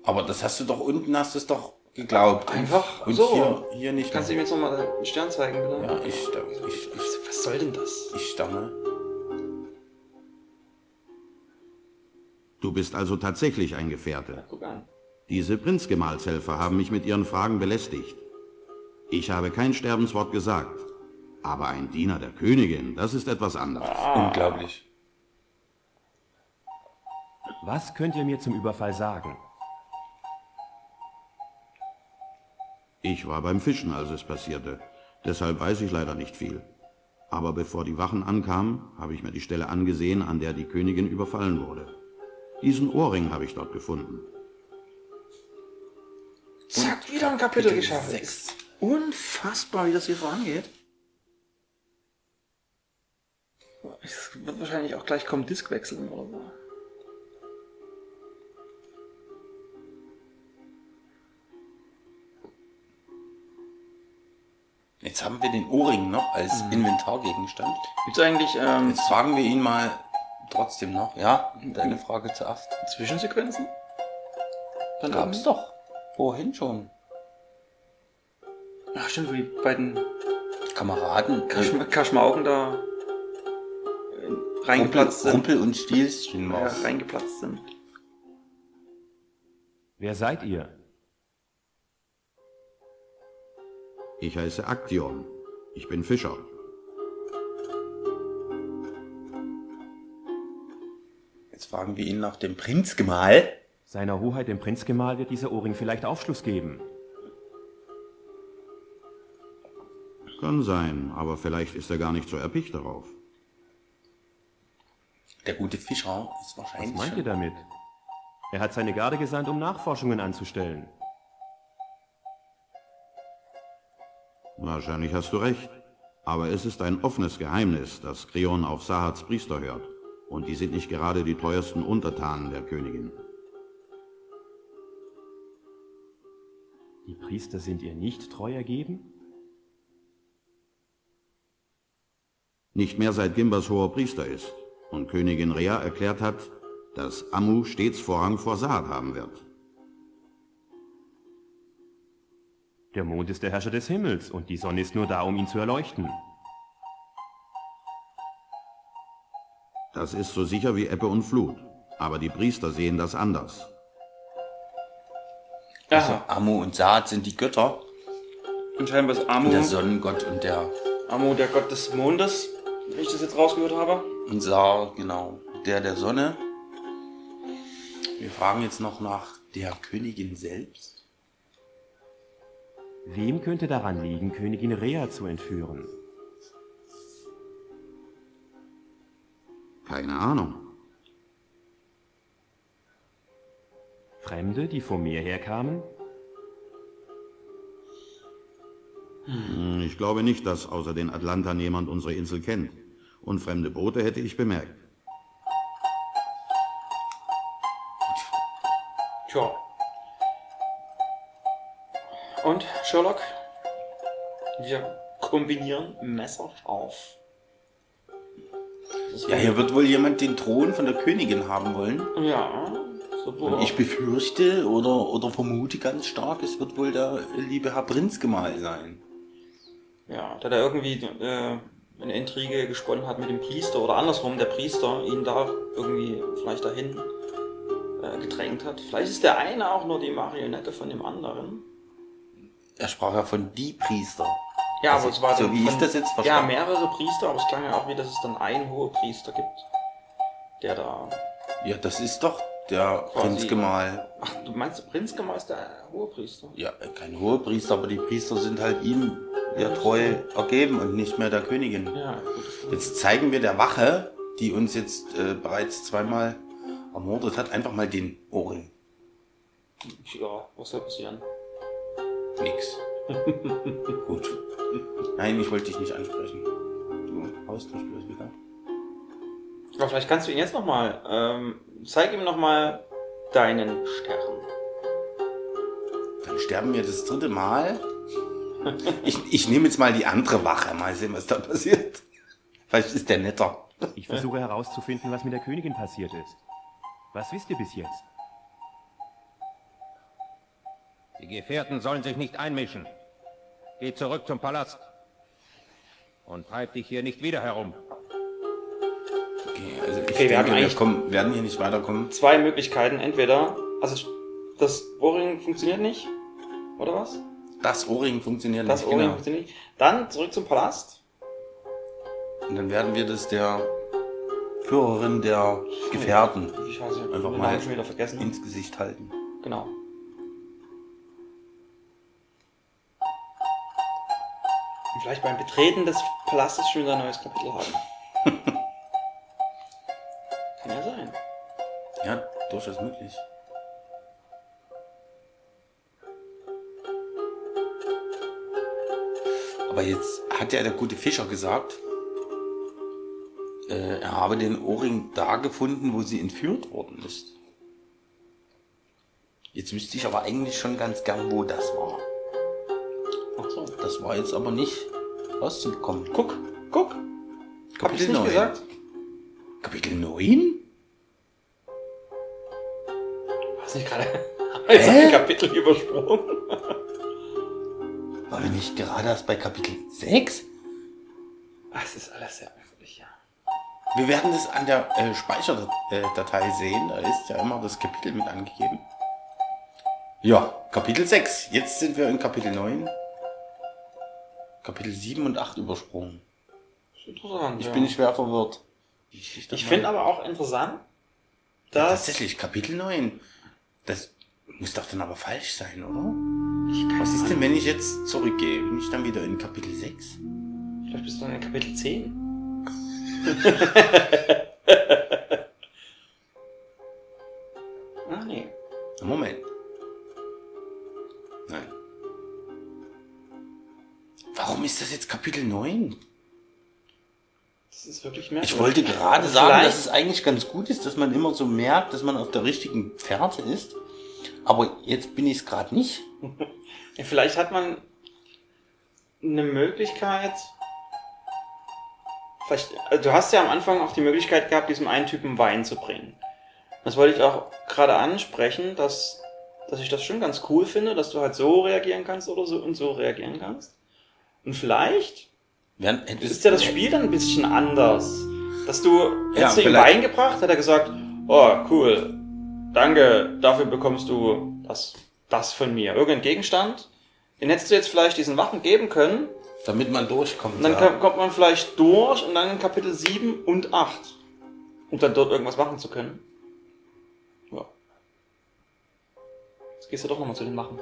Aber das hast du doch unten, hast du es doch geglaubt. Einfach Und so. hier, hier nicht Kannst du ihm jetzt nochmal einen Stern zeigen, bitte? Ja, ich, ich, ich, Was, was soll denn das? ich stamme. Du bist also tatsächlich ein Gefährte. Guck an. Diese Prinzgemahlshelfer haben mich mit ihren Fragen belästigt. Ich habe kein Sterbenswort gesagt. Aber ein Diener der Königin, das ist etwas anderes. Unglaublich. Was könnt ihr mir zum Überfall sagen? Ich war beim Fischen, als es passierte. Deshalb weiß ich leider nicht viel. Aber bevor die Wachen ankamen, habe ich mir die Stelle angesehen, an der die Königin überfallen wurde. Diesen Ohrring habe ich dort gefunden. Zack, wieder ein Kapitel, Kapitel geschafft. 6. Unfassbar, wie das hier vorangeht. Es wird wahrscheinlich auch gleich kommen Disk wechseln oder so. Jetzt haben wir den Ohrring noch als Inventargegenstand. Gibt's eigentlich ähm, Jetzt fragen wir ihn mal trotzdem noch. Ja, deine Frage zuerst. Zwischensequenzen? Dann Gab's doch. Vorhin schon. Ach stimmt, wo die beiden Kameraden. Kaschm Kaschmaugen da äh, reingeplatzt sind. Kumpel und Stielchen Ja, reingeplatzt sind. Wer seid ihr? Ich heiße Aktion. Ich bin Fischer. Jetzt fragen wir ihn nach dem Prinzgemahl. Seiner Hoheit dem Prinzgemahl wird dieser Ohrring vielleicht Aufschluss geben. Kann sein, aber vielleicht ist er gar nicht so erpicht darauf. Der gute Fischer ist Was wahrscheinlich. meint schon- ihr damit? Er hat seine Garde gesandt, um Nachforschungen anzustellen. Wahrscheinlich hast du recht. Aber es ist ein offenes Geheimnis, dass Kreon auf Sahats Priester hört. Und die sind nicht gerade die teuersten Untertanen der Königin. Die Priester sind ihr nicht treu ergeben? Nicht mehr seit Gimbas hoher Priester ist und Königin Rea erklärt hat, dass Amu stets Vorrang vor Sahat haben wird. Der Mond ist der Herrscher des Himmels und die Sonne ist nur da, um ihn zu erleuchten. Das ist so sicher wie Ebbe und Flut. Aber die Priester sehen das anders. Also Amu und Saat sind die Götter. Und scheinbar ist Amu, Der Sonnengott und der Amu der Gott des Mondes, wie ich das jetzt rausgehört habe. und Sa, genau, der der Sonne. Wir fragen jetzt noch nach der Königin selbst. Wem könnte daran liegen, Königin Rea zu entführen? Keine Ahnung. Fremde, die vom Meer herkamen? Hm, Ich glaube nicht, dass außer den Atlantern jemand unsere Insel kennt. Und fremde Boote hätte ich bemerkt. Tja. Und Sherlock? Wir kombinieren messerscharf. Das Ja, hier wird wohl jemand den Thron von der Königin haben wollen. Ja, super. Und ich befürchte oder, oder vermute ganz stark, es wird wohl der liebe Herr Prinzgemahl sein. Ja, der da irgendwie äh, eine Intrige gesponnen hat mit dem Priester oder andersrum, der Priester ihn da irgendwie vielleicht dahin äh, gedrängt hat. Vielleicht ist der eine auch nur die Marionette von dem anderen. Er sprach ja von die Priester. Ja, Also, aber es war so wie von- das jetzt Ja, verstanden mehrere Priester, aber es klang ja auch wie, dass es dann einen hohen Priester gibt, der da. Ja, das ist doch der Prinzgemahl. Ach, du meinst, der Prinzgemahl ist der hohe Priester? Ja, kein hoher Priester, aber die Priester sind halt ihm ja treu ergeben und nicht mehr der Königin. Ja, gut. Jetzt zeigen wir der Wache, die uns jetzt äh, bereits zweimal ermordet hat, einfach mal den Ohrring. Ja, was soll passieren? Nix. Gut. Nein, ich wollte dich nicht ansprechen. Du haust mich bloß wieder. Aber vielleicht kannst du ihn jetzt nochmal, ähm, zeig ihm nochmal deinen Stern. Dann sterben wir das dritte Mal. Ich, ich nehme jetzt mal die andere Wache, mal sehen, was da passiert. Vielleicht ist der netter. Ich versuche herauszufinden, was mit der Königin passiert ist. Was wisst ihr bis jetzt? Die Gefährten sollen sich nicht einmischen. Geh zurück zum Palast. Und treib dich hier nicht wieder herum. Okay, also ich Okay, wir denke, wir kommen, werden hier nicht weiterkommen. Zwei Möglichkeiten, entweder, also das Ohrring funktioniert nicht, oder was? Das Ohrring funktioniert Das nicht. Ohrring genau. funktioniert nicht. Dann zurück zum Palast. Und dann werden wir das der Führerin der Gefährten Ich weiß nicht, einfach mal schon wieder vergessen. ins Gesicht halten. Genau. Und vielleicht beim Betreten des Palastes schon wieder ein neues Kapitel haben. durchaus möglich. Aber jetzt hat ja der gute Fischer gesagt, äh, er habe den Ohrring da gefunden, wo sie entführt worden ist. Jetzt wüsste ich aber eigentlich schon ganz gern, wo das war. Ach so. Das war jetzt aber nicht rauszubekommen. Guck, guck. Hab ich's Kapitel nicht 9. gesagt? Kapitel 9? Hast nicht gerade jetzt Hä? ein Kapitel übersprungen? War wir nicht gerade erst bei Kapitel 6? Es ist alles sehr merkwürdig, ja. Wir werden das an der äh, Speicherdatei sehen. Da ist ja immer das Kapitel mit angegeben. Ja, Kapitel 6. Jetzt sind wir in Kapitel 9. Kapitel 7 und 8 übersprungen. Interessant. Ich ja. bin schwer verwirrt. Ich finde aber auch interessant, Ja, dass. tatsächlich, Kapitel 9. Das muss doch dann aber falsch sein, oder? Ich kann Was ist denn, wenn ich jetzt zurückgehe? Bin ich dann wieder in Kapitel 6? Vielleicht bist du dann in Kapitel 10. ah, nee. Moment. Nein. Warum ist das jetzt Kapitel 9? Das ist wirklich merkwürdig. Ich wollte gerade sagen, vielleicht- dass es eigentlich ganz gut ist, dass man immer so merkt, dass man auf der richtigen Fährte ist. Aber jetzt bin ich es gerade nicht. Vielleicht hat man eine Möglichkeit. Vielleicht, also du hast ja am Anfang auch die Möglichkeit gehabt, diesem einen Typen Wein zu bringen. Das wollte ich auch gerade ansprechen, dass, dass ich das schon ganz cool finde, dass du halt so reagieren kannst oder so und so reagieren kannst. Und vielleicht Während, ist ja das Spiel dann ein bisschen anders. Dass du, Ja, hättest du ihm. Wein gebracht, hat er gesagt, oh, cool, danke, dafür bekommst du das, das von mir. Irgendein Gegenstand, den hättest du jetzt vielleicht diesen Wachen geben können, Damit man durchkommt. und dann ja. kommt man vielleicht durch und dann in Kapitel 7 und 8. Um dann dort irgendwas machen zu können. Ja. Jetzt gehst du doch nochmal zu den Wachen.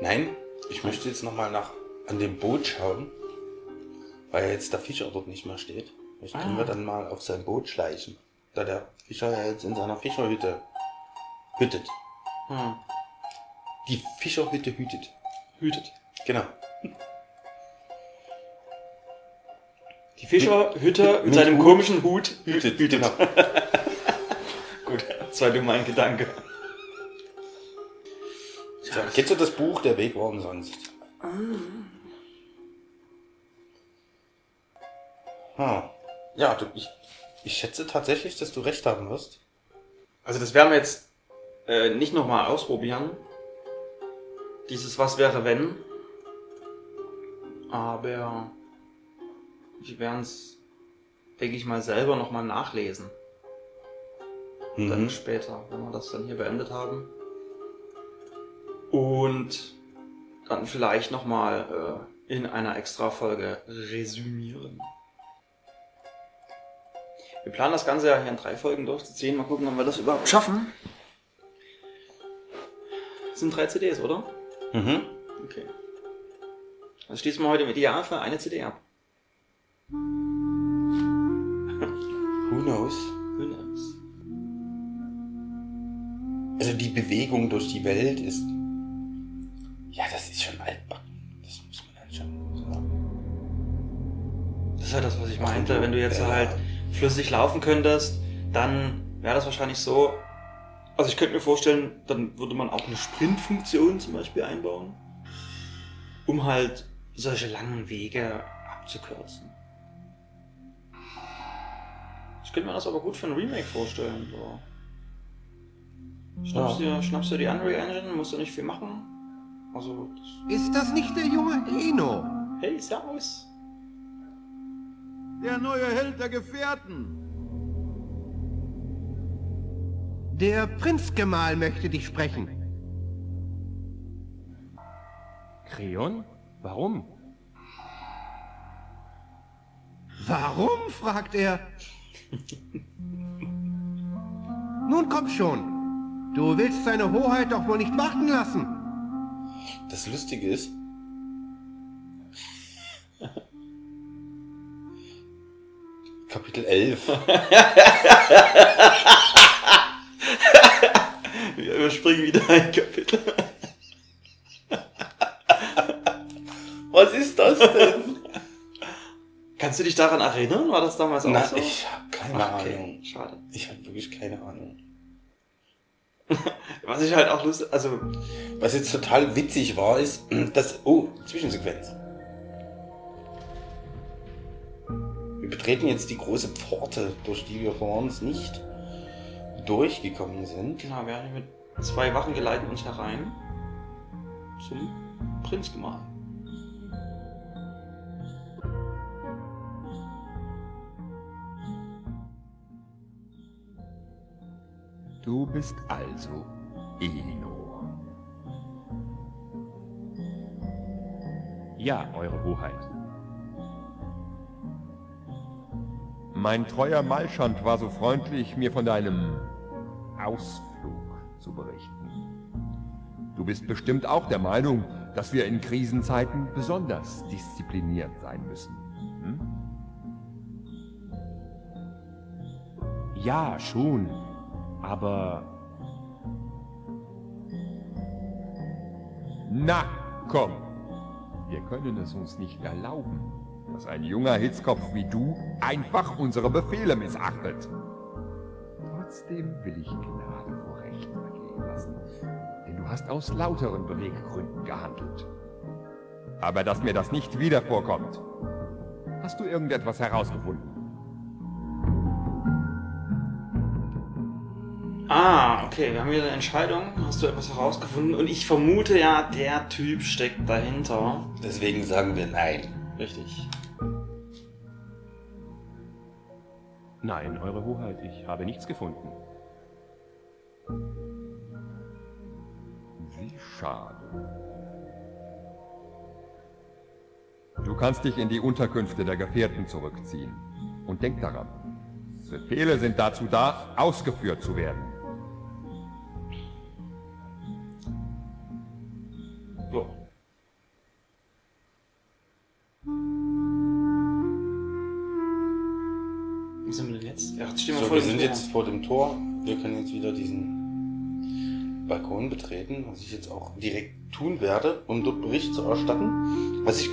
Nein, ich möchte jetzt nochmal nach an dem Boot schauen, weil jetzt der Fischer dort nicht mehr steht. Vielleicht können Ah. wir dann mal auf sein Boot schleichen. Da der Fischer ja jetzt in seiner Fischerhütte hüttet. Hm. Die Fischerhütte hütet. Hütet. Genau. Die Fischerhütte mit, mit seinem Hut. komischen Hut hütet. Hütet, genau. Gut, das war nur mein Gedanke. So, kennst du das Buch Der Weg war umsonst? Ah. Ja, du, ich, ich schätze tatsächlich, dass du recht haben wirst. Also das werden wir jetzt äh, nicht nochmal ausprobieren. Dieses Was wäre wenn. Aber wir werden es, denke ich mal, selber nochmal nachlesen. Dann Mhm. später, wenn wir das dann hier beendet haben. Und dann vielleicht nochmal äh, in einer Extra-Folge resümieren. Wir planen das Ganze ja hier in drei Folgen durchzuziehen. Mal gucken, ob wir das überhaupt schaffen. Das sind drei CDs, oder? Mhm. Okay. Also schließen wir heute im Idealfall eine CD ab. Who knows? Who knows? Also die Bewegung durch die Welt ist. Ja, das ist schon altbacken. Das muss man halt schon sagen. Das ist halt das, was ich meinte. du- Wenn du jetzt ja. halt flüssig laufen könntest, dann wäre das wahrscheinlich so. Also ich könnte mir vorstellen, dann würde man auch eine Sprintfunktion zum Beispiel einbauen, um halt solche langen Wege abzukürzen. Ich könnte mir das aber gut für ein Remake vorstellen. So. Schnappst, dir, schnappst dir die Unreal Engine, musst du nicht viel machen. Also, das Ist das nicht der junge Eno? hey, Servus. Der neue Held der Gefährten. Der Prinzgemahl möchte dich sprechen. Kreon? Warum? Warum? fragt er. Nun komm schon. Du willst seine Hoheit doch wohl nicht warten lassen. Das Lustige ist. Kapitel 11. Wir überspringen wieder ein Kapitel. Was ist das denn? Kannst du dich daran erinnern? War das damals auch Na, so? ich habe keine Ach, okay. Ahnung. Schade. Ich habe wirklich keine Ahnung. Was ich halt auch lustig, also Was jetzt total witzig war, ist, dass. Oh, Zwischensequenz. betreten jetzt die große Pforte, durch die wir vor uns nicht durchgekommen sind. Genau, wir haben mit zwei Wachen geleiten uns herein zum Prinzgemahl. Du bist also Elinor. Ja, Eure Hoheit. Mein treuer Malschand war so freundlich, mir von deinem Ausflug zu berichten. Du bist bestimmt auch der Meinung, dass wir in Krisenzeiten besonders diszipliniert sein müssen. Hm? Ja, schon. Aber Na, komm. Wir können es uns nicht erlauben, dass ein junger Hitzkopf wie du einfach unsere Befehle missachtet. Trotzdem will ich Gnade vor Recht vergehen lassen, denn du hast aus lauteren Beweggründen gehandelt. Aber dass mir das nicht wieder vorkommt. Hast du irgendetwas herausgefunden? Ah, okay, wir haben wieder eine Entscheidung. Hast du etwas herausgefunden? Und ich vermute ja, der Typ steckt dahinter. Deswegen sagen wir nein. Richtig. Nein, Eure Hoheit, ich habe nichts gefunden. Wie schade. Du kannst dich in die Unterkünfte der Gefährten zurückziehen. Und denk daran, Befehle sind dazu da, ausgeführt zu werden. Wo sind wir denn jetzt? Ja, jetzt stehen wir So, vor wir sind Tor. jetzt vor dem Tor. Wir können jetzt wieder diesen Balkon betreten, was ich jetzt auch direkt tun werde, um dort Bericht zu erstatten. Was ich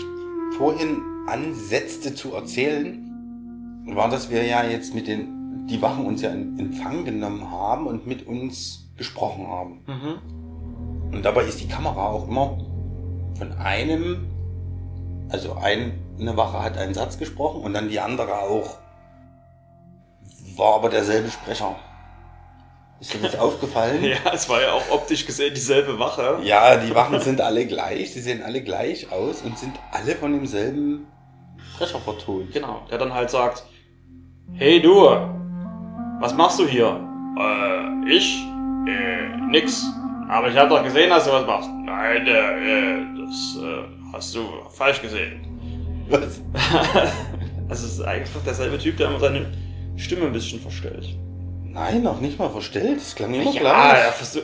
vorhin ansetzte zu erzählen, war, dass wir ja jetzt mit den, die Wachen uns ja in Empfang genommen haben und mit uns gesprochen haben. Mhm. Und dabei ist die Kamera auch immer von einem, also ein, eine Wache hat einen Satz gesprochen und dann die andere auch. War aber derselbe Sprecher. Ist dir das aufgefallen? Ja, es war ja auch optisch gesehen dieselbe Wache. Ja, die Wachen sind alle gleich, sie sehen alle gleich aus und sind alle von demselben Sprecher vertont. Genau, der dann halt sagt, hey du, was machst du hier? Äh, ich? Äh, nix. Aber ich habe doch gesehen, dass du was machst. Nein, äh, äh, das äh, hast du falsch gesehen. Was? also es ist einfach derselbe Typ, der immer seine Stimme ein bisschen verstellt. Nein, noch nicht mal verstellt, das klang immer ja, gleich. er, versuch,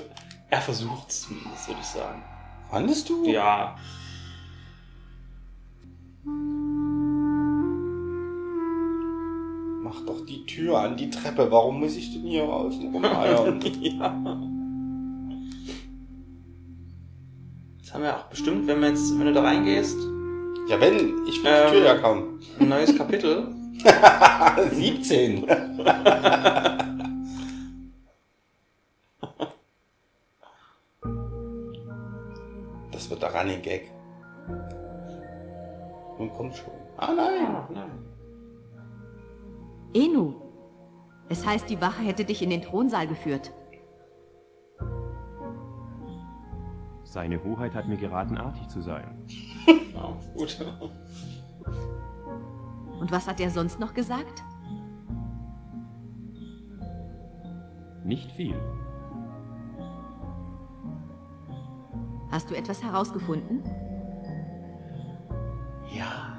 er versucht es zumindest, würde ich sagen. Fandest du? Ja. Mach doch die Tür an die Treppe, warum muss ich denn hier außen rumeiern? ja. Das haben wir auch bestimmt, wenn wir jetzt, wenn du da reingehst. Ja, wenn, ich will die Tür ja kaum. Ein neues Kapitel. 17. Das wird der Running Gag. Nun kommt schon. Ah nein. Enu, es heißt, die Wache hätte dich in den Thronsaal geführt. Seine Hoheit hat mir geraten, artig zu sein. Ja, gut. Und was hat er sonst noch gesagt? Nicht viel. Hast du etwas herausgefunden? Ja.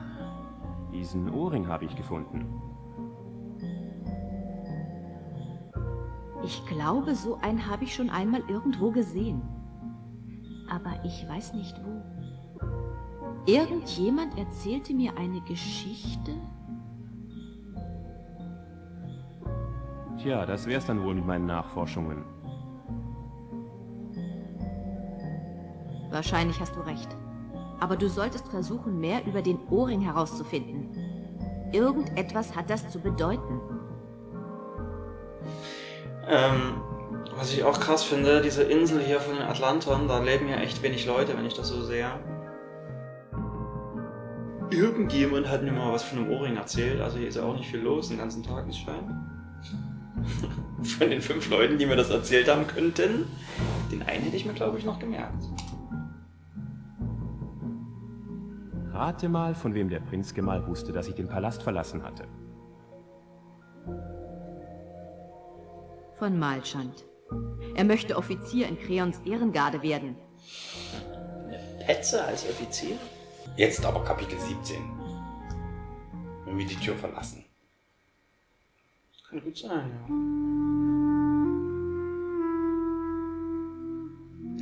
Diesen Ohrring habe ich gefunden. Ich glaube, so einen habe ich schon einmal irgendwo gesehen. Aber ich weiß nicht wo. Irgendjemand erzählte mir eine Geschichte. Tja, das wär's dann wohl mit meinen Nachforschungen. Wahrscheinlich hast du recht. Aber du solltest versuchen, mehr über den Ohrring herauszufinden. Irgendetwas hat das zu bedeuten. Ähm, was ich auch krass finde, diese Insel hier von den Atlantern, da leben ja echt wenig Leute, wenn ich das so sehe. Irgendjemand hat mir mal was von einem Ohrring erzählt, also hier ist ja auch nicht viel los, den ganzen Tag ist Schein. Von den fünf Leuten, die mir das erzählt haben könnten, den einen hätte ich mir, glaube ich, noch gemerkt. Rate mal, von wem der Prinz Gemahl wusste, dass ich den Palast verlassen hatte. Von Malschand. Er möchte Offizier in Kreons Ehrengarde werden. Petze als Offizier? Jetzt aber Kapitel 17. Wenn wir die Tür verlassen. Kann gut sein, ja.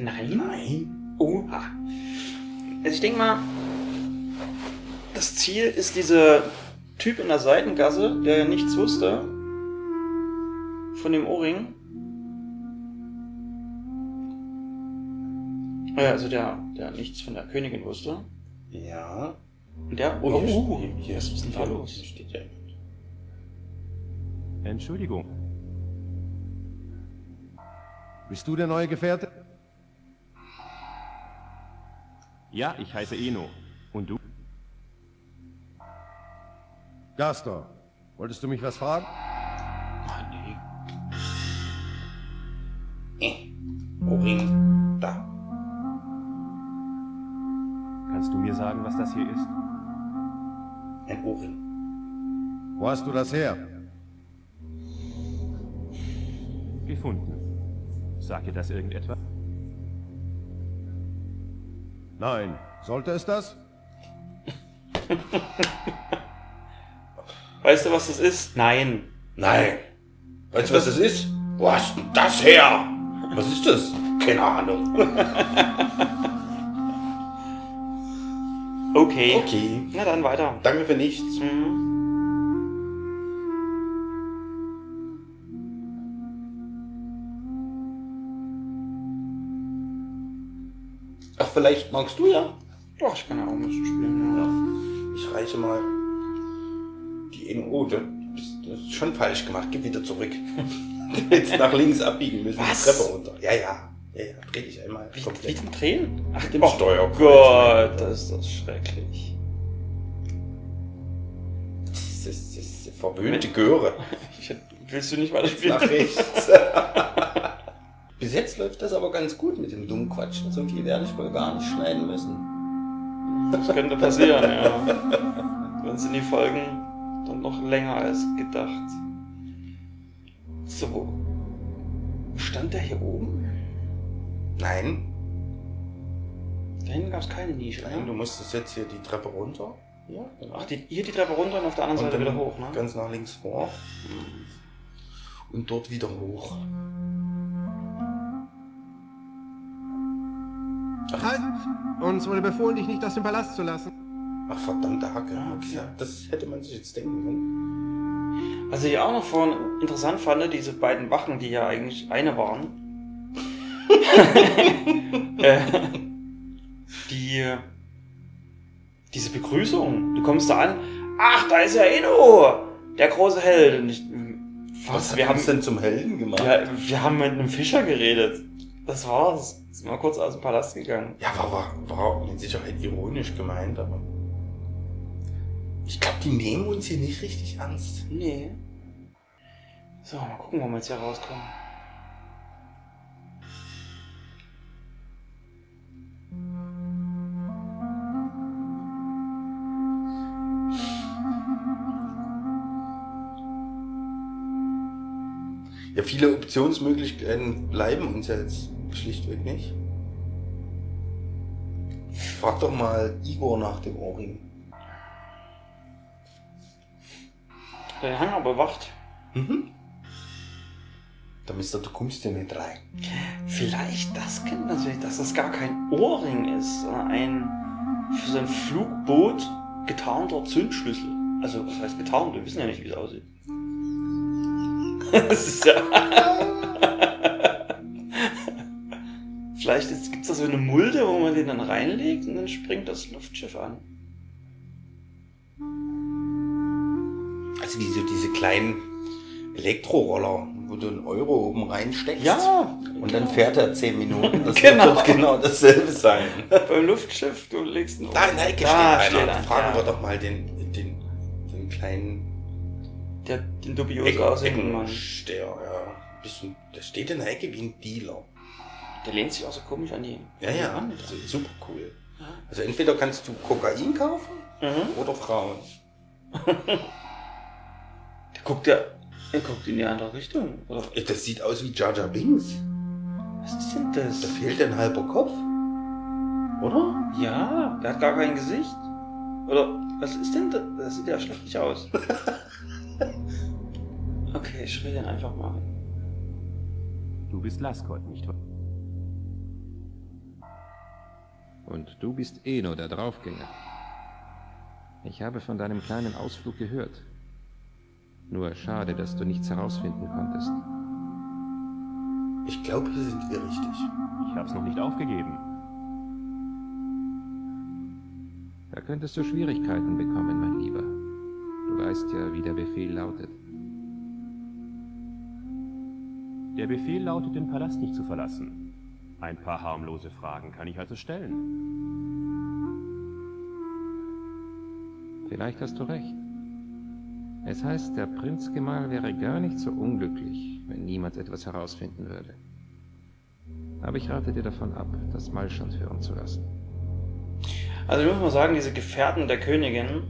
Nein? Nein. Oha. Also ich denke mal, das Ziel ist dieser Typ in der Seitengasse, der nichts wusste von dem Ohrring. Ja, also der, der nichts von der Königin wusste. Ja. Und der. Oh, hier, Oh, hier, hier was ist denn da los? Hier steht ja. Entschuldigung. Bist du der neue Gefährte? Ja, ich heiße Eno. Und du? Gastor, wolltest du mich was fragen? Ah, nee. Eh. Ohrring. Da. Kannst du mir sagen, was das hier ist? Ein Ohrring. Wo hast du das her? Gefunden. Sagt dir das irgendetwas? Nein. Sollte es das? Weißt du, was das ist? Nein. Nein. Weißt du, was das ist? Wo hast denn das her? Was ist das? Keine Ahnung. Okay. Okay. Na dann weiter. Danke für nichts. Mhm. Vielleicht magst du ja. Doch, ich kann ja auch ein bisschen spielen. Ja. Ich reiche mal die in. Oh, du bist, du hast schon falsch gemacht. Geh wieder zurück. Du hättest nach links abbiegen müssen. Was? Die Treppe runter. Ja, ja. Ja, ja. Dreh dich einmal. Wie, komplett. wie zum Drehen? Ach, dem Oh Steuerkreuz. Gott, das ist das schrecklich. Das ist, das ist verwöhnte Göre. Willst du nicht weiter spielen? Nach rechts. Bis jetzt läuft das aber ganz gut mit dem dummen Quatschen. So viel werde ich wohl gar nicht schneiden müssen. Das könnte passieren, ja. Dann sind die Folgen dann noch länger als gedacht. So, stand der hier oben? Nein. Da hinten gab es keine Nische, Nein, ne? du musstest jetzt hier die Treppe runter. Ja, genau. Ach, die, hier die Treppe runter und auf der anderen Und Seite wieder hoch, ne? Ganz nach links vor. Und dort wieder hoch. Halt! Uns wurde befohlen, dich nicht aus dem Palast zu lassen. Ach, verdammte Hacke. Okay, das hätte man sich jetzt denken können. Was ich auch noch vorhin interessant fand, diese beiden Wachen, die ja eigentlich eine waren. äh, die. Diese Begrüßung. Du kommst da an. Ach, da ist ja Eno! Der große Held. Und ich, Was, wir hat haben uns denn zum Helden gemacht? Ja, wir haben mit einem Fischer geredet. Das war's. Sind mal kurz aus dem Palast gegangen. Ja, war, war, war mit Sicherheit ironisch gemeint, aber. Ich glaube, die nehmen uns hier nicht richtig ernst. Nee. So, mal gucken, wo wir jetzt hier rauskommen. Ja, viele Optionsmöglichkeiten bleiben uns ja jetzt schlichtweg nicht. Frag doch mal Igor nach dem Ohrring. Der Hangar bewacht. Mhm. Da Mister, du kommst hier nicht rein. Vielleicht das Kind natürlich, dass das gar kein Ohrring ist, sondern ein für so ein Flugboot getarnter Zündschlüssel. Also, was heißt getarnt? Wir wissen ja nicht, wie es aussieht. Das ist ja. Vielleicht gibt es da so eine Mulde, wo man den dann reinlegt und dann springt das Luftschiff an. Also wie so diese kleinen Elektroroller, wo du einen Euro oben reinsteckst. Ja, Und genau. dann fährt er 10 Minuten. Das Genau. wird genau dasselbe sein. Beim Luftschiff, du legst einen Da in der Ecke Da steht einer. einer, Fragen ja. wir doch mal den, den, den kleinen Der, den dubios aussehenden Mann. Der, ja, bisschen, der steht in der Ecke wie ein Dealer. Der lehnt sich auch so komisch an die. Ja, ja, Wand. so, super cool. Also entweder kannst du Kokain kaufen Mhm. oder Frauen. Der guckt ja Er guckt in die andere Richtung. Oder? Das sieht aus wie Jar Binks. Was ist denn das? Da fehlt ein halber Kopf. Oder? Ja, der hat gar kein Gesicht. Oder was ist denn das? Das sieht ja schrecklich aus. okay, ich rede ihn einfach mal. Du bist Laskot, nicht wahr? Und du bist Eno, der Draufgänger. Ich habe von deinem kleinen Ausflug gehört. Nur schade, dass du nichts herausfinden konntest. Ich glaube, hier sind wir richtig. Ich hab's noch nicht aufgegeben. Da könntest du Schwierigkeiten bekommen, mein Lieber. Du weißt ja, wie der Befehl lautet. Der Befehl lautet, den Palast nicht zu verlassen. Ein paar harmlose Fragen kann ich also stellen. Vielleicht hast du recht. Es heißt, der Prinzgemahl wäre gar nicht so unglücklich, wenn niemand etwas herausfinden würde. Aber ich rate dir davon ab, das Malschand hören zu lassen. Also ich muss mal sagen, diese Gefährten der Königin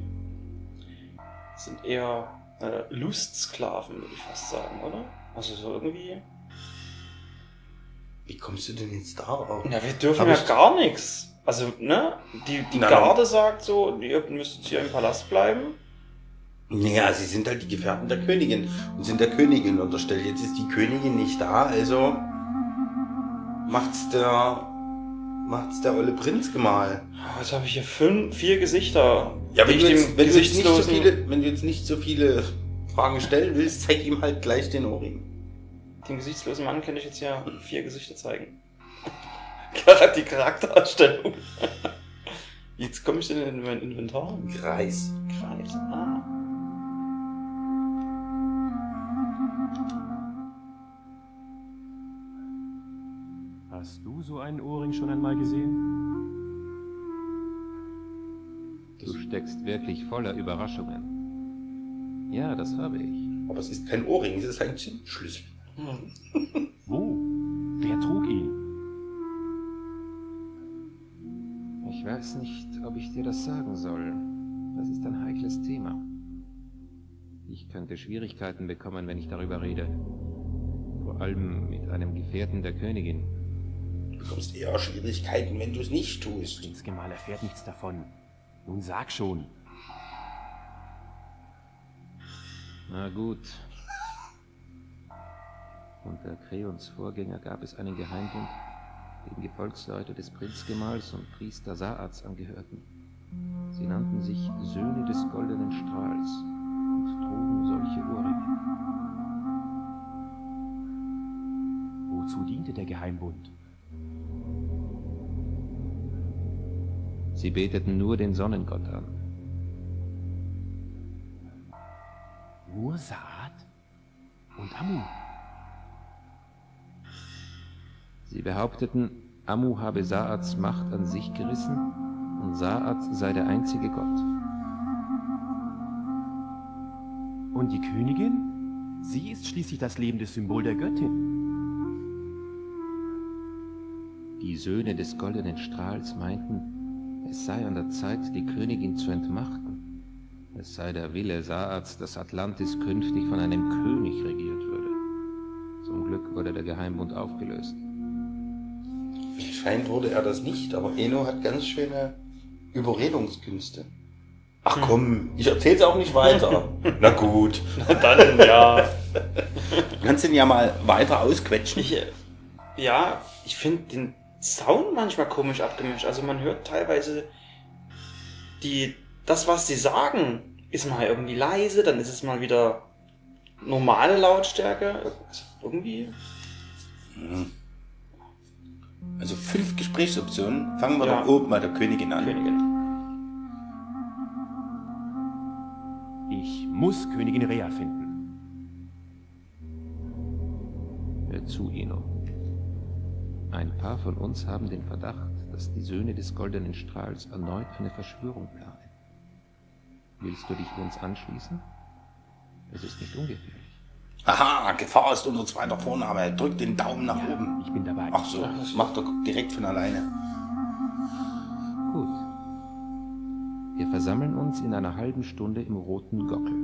sind eher äh, Lustsklaven, würde ich fast sagen, oder? Also so irgendwie. Wie kommst du denn jetzt darauf? Ja, wir dürfen Hab ja gar nichts. Also, ne? Die, die Na, Garde sagt so, ihr müsst jetzt hier im Palast bleiben. Naja, sie sind halt die Gefährten der Königin und sind der Königin unterstellt. Jetzt ist die Königin nicht da, also macht's der macht's der olle Prinzgemahl. Oh, Jetzt habe ich hier fünf, vier Gesichter. Ja, wenn du, ich jetzt, dem wenn, du jetzt nicht so viele, wenn du jetzt nicht so viele Fragen stellen willst, zeig ihm halt gleich den Ohrring. Dem gesichtslosen Mann könnte ich jetzt ja vier Gesichter zeigen. Die Charakterausstellung. Jetzt komme ich denn in mein Inventar. Kreis. Kreis. Ah. Hast du so einen Ohrring schon einmal gesehen? Du steckst wirklich voller Überraschungen. Ja, das habe ich. Aber es ist kein Ohrring, es ist ein Zündschlüssel. Wo? Wer trug ihn? Ich weiß nicht, ob ich dir das sagen soll. Das ist ein heikles Thema. Ich könnte Schwierigkeiten bekommen, wenn ich darüber rede. Vor allem mit einem Gefährten der Königin. Du bekommst eher Schwierigkeiten, wenn du es nicht tust. Prinzgemahl erfährt nichts davon. Nun sag schon. Na gut. Unter Kreons Vorgänger gab es einen Geheimbund, dem Gefolgsleute des Prinzgemahls und Priester Saats angehörten. Sie nannten sich Söhne des goldenen Strahls und trugen solche Ohrringe. Wozu diente der Geheimbund? Sie beteten nur den Sonnengott an. Nur Saat und Amu. Sie behaupteten, Amu habe Saats Macht an sich gerissen und Saat sei der einzige Gott. Und die Königin? Sie ist schließlich das lebende Symbol der Göttin. Die Söhne des goldenen Strahls meinten, es sei an der Zeit, die Königin zu entmachten. Es sei der Wille Saats, dass Atlantis künftig von einem König regiert würde. Zum Glück wurde der Geheimbund aufgelöst. Scheint wurde er das nicht, aber Eno hat ganz schöne Überredungskünste. Ach komm, ich erzähl's auch nicht weiter. Na gut. Na dann, ja. Du kannst ihn ja mal weiter ausquetschen. Ich, äh, ja, ich finde den Sound manchmal komisch abgemischt. Also man hört teilweise die, das, was sie sagen, ist mal irgendwie leise, dann ist es mal wieder normale Lautstärke. Also irgendwie. Mhm. Also fünf Gesprächsoptionen. Fangen wir Ja. doch oben bei der Königin an. Königin. Ich muss Königin Rea finden. Hör zu, Eno. Ein paar von uns haben den Verdacht, dass die Söhne des goldenen Strahls erneut eine Verschwörung planen. Willst du dich uns anschließen? Es ist nicht ungefährlich. Aha, Gefahr ist unser zweiter Vorname. Drück den Daumen nach oben. Ich bin dabei. Ach so, das macht er direkt von alleine. Gut. Wir versammeln uns in einer halben Stunde im Roten Gockel.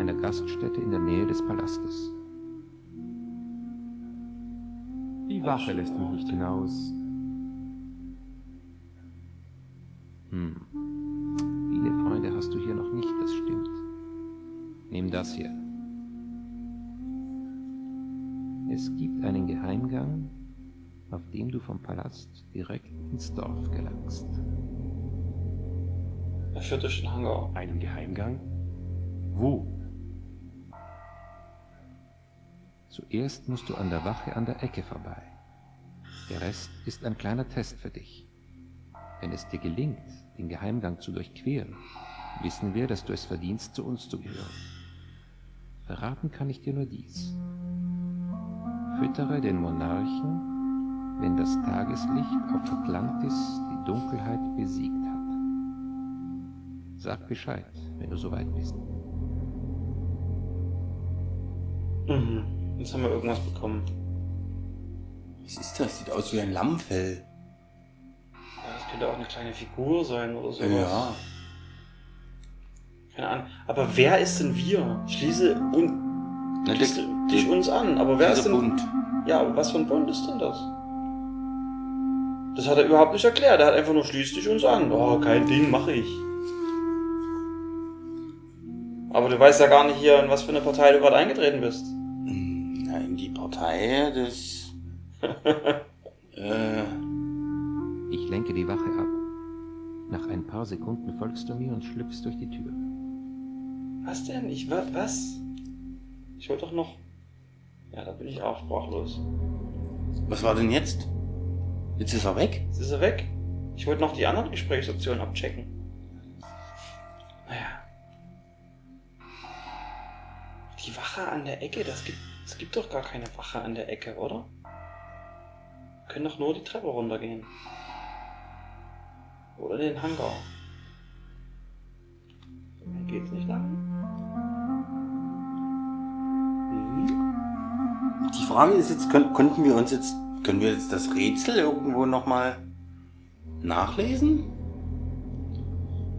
einer Gaststätte in der Nähe des Palastes. Die Wache lässt mich nicht hinaus. Hm. Direkt ins Dorf gelangst. Er führt durch den Hangar. Einen Geheimgang? Wo? Zuerst musst du an der Wache an der Ecke vorbei. Der Rest ist ein kleiner Test für dich. Wenn es dir gelingt, den Geheimgang zu durchqueren, wissen wir, dass du es verdienst, zu uns zu gehören. Verraten kann ich dir nur dies. Füttere den Monarchen, wenn das Tageslicht auf Atlantis die Dunkelheit besiegt hat. Sag Bescheid, wenn du soweit bist. Mhm. Jetzt haben wir irgendwas bekommen. Was ist das? Sieht aus wie ein Lammfell. Ja, das könnte auch eine kleine Figur sein oder sowas. Ja. Keine Ahnung. Aber wer ist denn wir? Schließe und Na, dich der- uns an. Aber wer ist denn. Bund. Ja, aber was für ein Bund ist denn das? Das hat er überhaupt nicht erklärt. Er hat einfach nur schließ dich uns an. Oh, kein Ding, mache ich. Aber du weißt ja gar nicht hier, in was für eine Partei du gerade eingetreten bist. Na, in die Partei des. äh, Ich lenke die Wache ab. Nach ein paar Sekunden folgst du mir und schlüpfst durch die Tür. Was denn? Ich wa- was? Ich wollte doch noch. Ja, da bin ich auch sprachlos. was war denn jetzt? Jetzt ist er weg? Jetzt ist er weg. Ich wollte noch die anderen Gesprächsoptionen abchecken. Naja. Die Wache an der Ecke, das gibt, es gibt doch gar keine Wache an der Ecke, oder? Wir können doch nur die Treppe runtergehen. Oder den Hangar. Geht's nicht lang. Die Frage ist jetzt, können, konnten wir uns jetzt, können wir jetzt das Rätsel irgendwo nochmal nachlesen?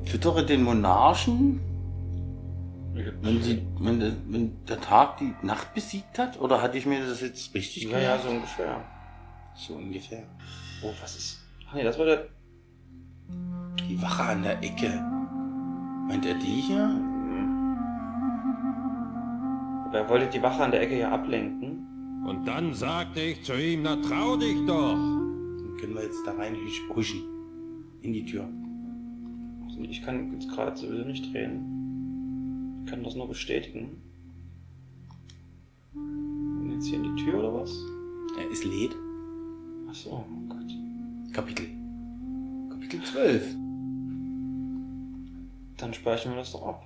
Füttere den Monarchen, wenn, sie, wenn, der, wenn der Tag die Nacht besiegt hat? Oder hatte ich mir das jetzt richtig Ja, ja, so ungefähr. So ungefähr. Oh, was ist. Ach nee, das war der. Die Wache an der Ecke. Meint er die hier? Aber er wollte die Wache an der Ecke ja ablenken. Und dann sagte ich zu ihm, na trau dich doch. Dann können wir jetzt da rein husch- huschen. In die Tür. Also Ich kann jetzt gerade sowieso nicht drehen. Ich kann das nur bestätigen. Und jetzt hier in die Tür oder was? Er ist lädt. Achso, oh Gott. Kapitel. Kapitel 12. Dann speichern wir das doch ab.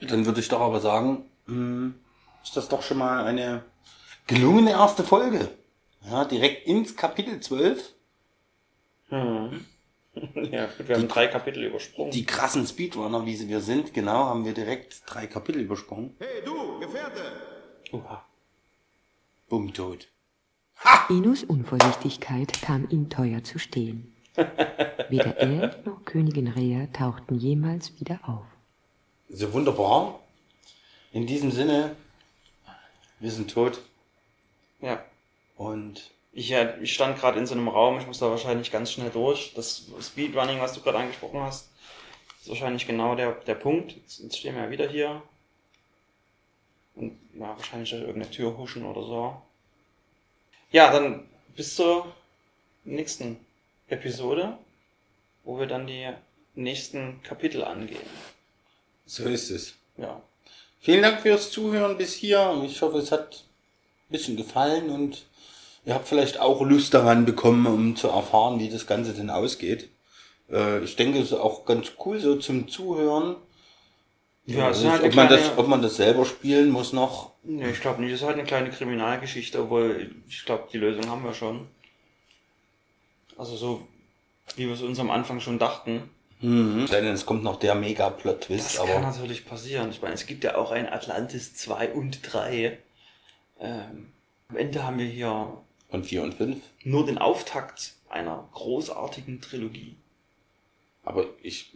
Dann würde ich doch aber sagen, hm, ist das doch schon mal eine gelungene erste Folge. Ja, direkt ins Kapitel 12. Hm. ja, gut, wir haben drei Kapitel übersprungen. Die krassen Speedrunner, wie sie wir sind, genau, haben wir direkt drei Kapitel übersprungen. Hey, du, Gefährte! Oha. Bumm, tot. Inus Unvorsichtigkeit kam ihm teuer zu stehen. Weder er noch Königin Rea tauchten jemals wieder auf. So wunderbar. In diesem Sinne, wir sind tot. Ja. Und Ich, ich stand gerade in so einem Raum, ich muss da wahrscheinlich ganz schnell durch. Das Speedrunning, was du gerade angesprochen hast, ist wahrscheinlich genau der, der Punkt. Jetzt, jetzt stehen wir ja wieder hier. Und ja, wahrscheinlich durch irgendeine Tür huschen oder so. Ja, dann bis zur nächsten Episode, wo wir dann die nächsten Kapitel angehen. so ist es. Ja. Vielen Dank fürs Zuhören bis hier. Ich hoffe, es hat bisschen gefallen und ihr habt vielleicht auch Lust daran bekommen, um zu erfahren, wie das Ganze denn ausgeht. Äh, ich denke, es ist auch ganz cool so zum Zuhören. Ja, es ist Äh, halt ob, man kleine- das, ob man das selber spielen muss noch. Nee, ich glaube nicht. Das ist halt eine kleine Kriminalgeschichte, obwohl ich glaube, die Lösung haben wir schon. Also so, wie wir es uns am Anfang schon dachten. Mhm. Denn es kommt noch der Mega-Plot-Twist, Das kann aber natürlich passieren. Ich meine, es gibt ja auch ein Atlantis 2 und 3. Ähm, am Ende haben wir hier und 4 und 5. nur den Auftakt einer großartigen Trilogie. Aber ich,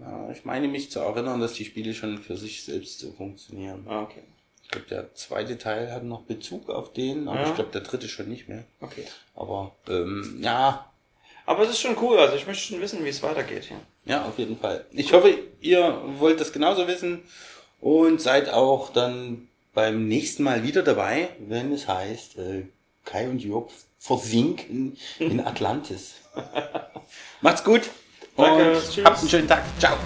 Ja, ich meine mich zu erinnern, dass die Spiele schon für sich selbst so funktionieren. Ah, okay. Ich glaube, der zweite Teil hat noch Bezug auf den, aber Ja. ich glaube, der dritte schon nicht mehr. Okay. Aber ähm, ja, Aber es ist schon cool, also ich möchte schon wissen, wie es weitergeht. Ja. ja, auf jeden Fall. Ich hoffe, ihr wollt das genauso wissen und seid auch dann beim nächsten Mal wieder dabei, wenn es heißt, äh, Kai und Jörg versinken in Atlantis. Macht's gut Danke, und tschüss. habt einen schönen Tag. Ciao.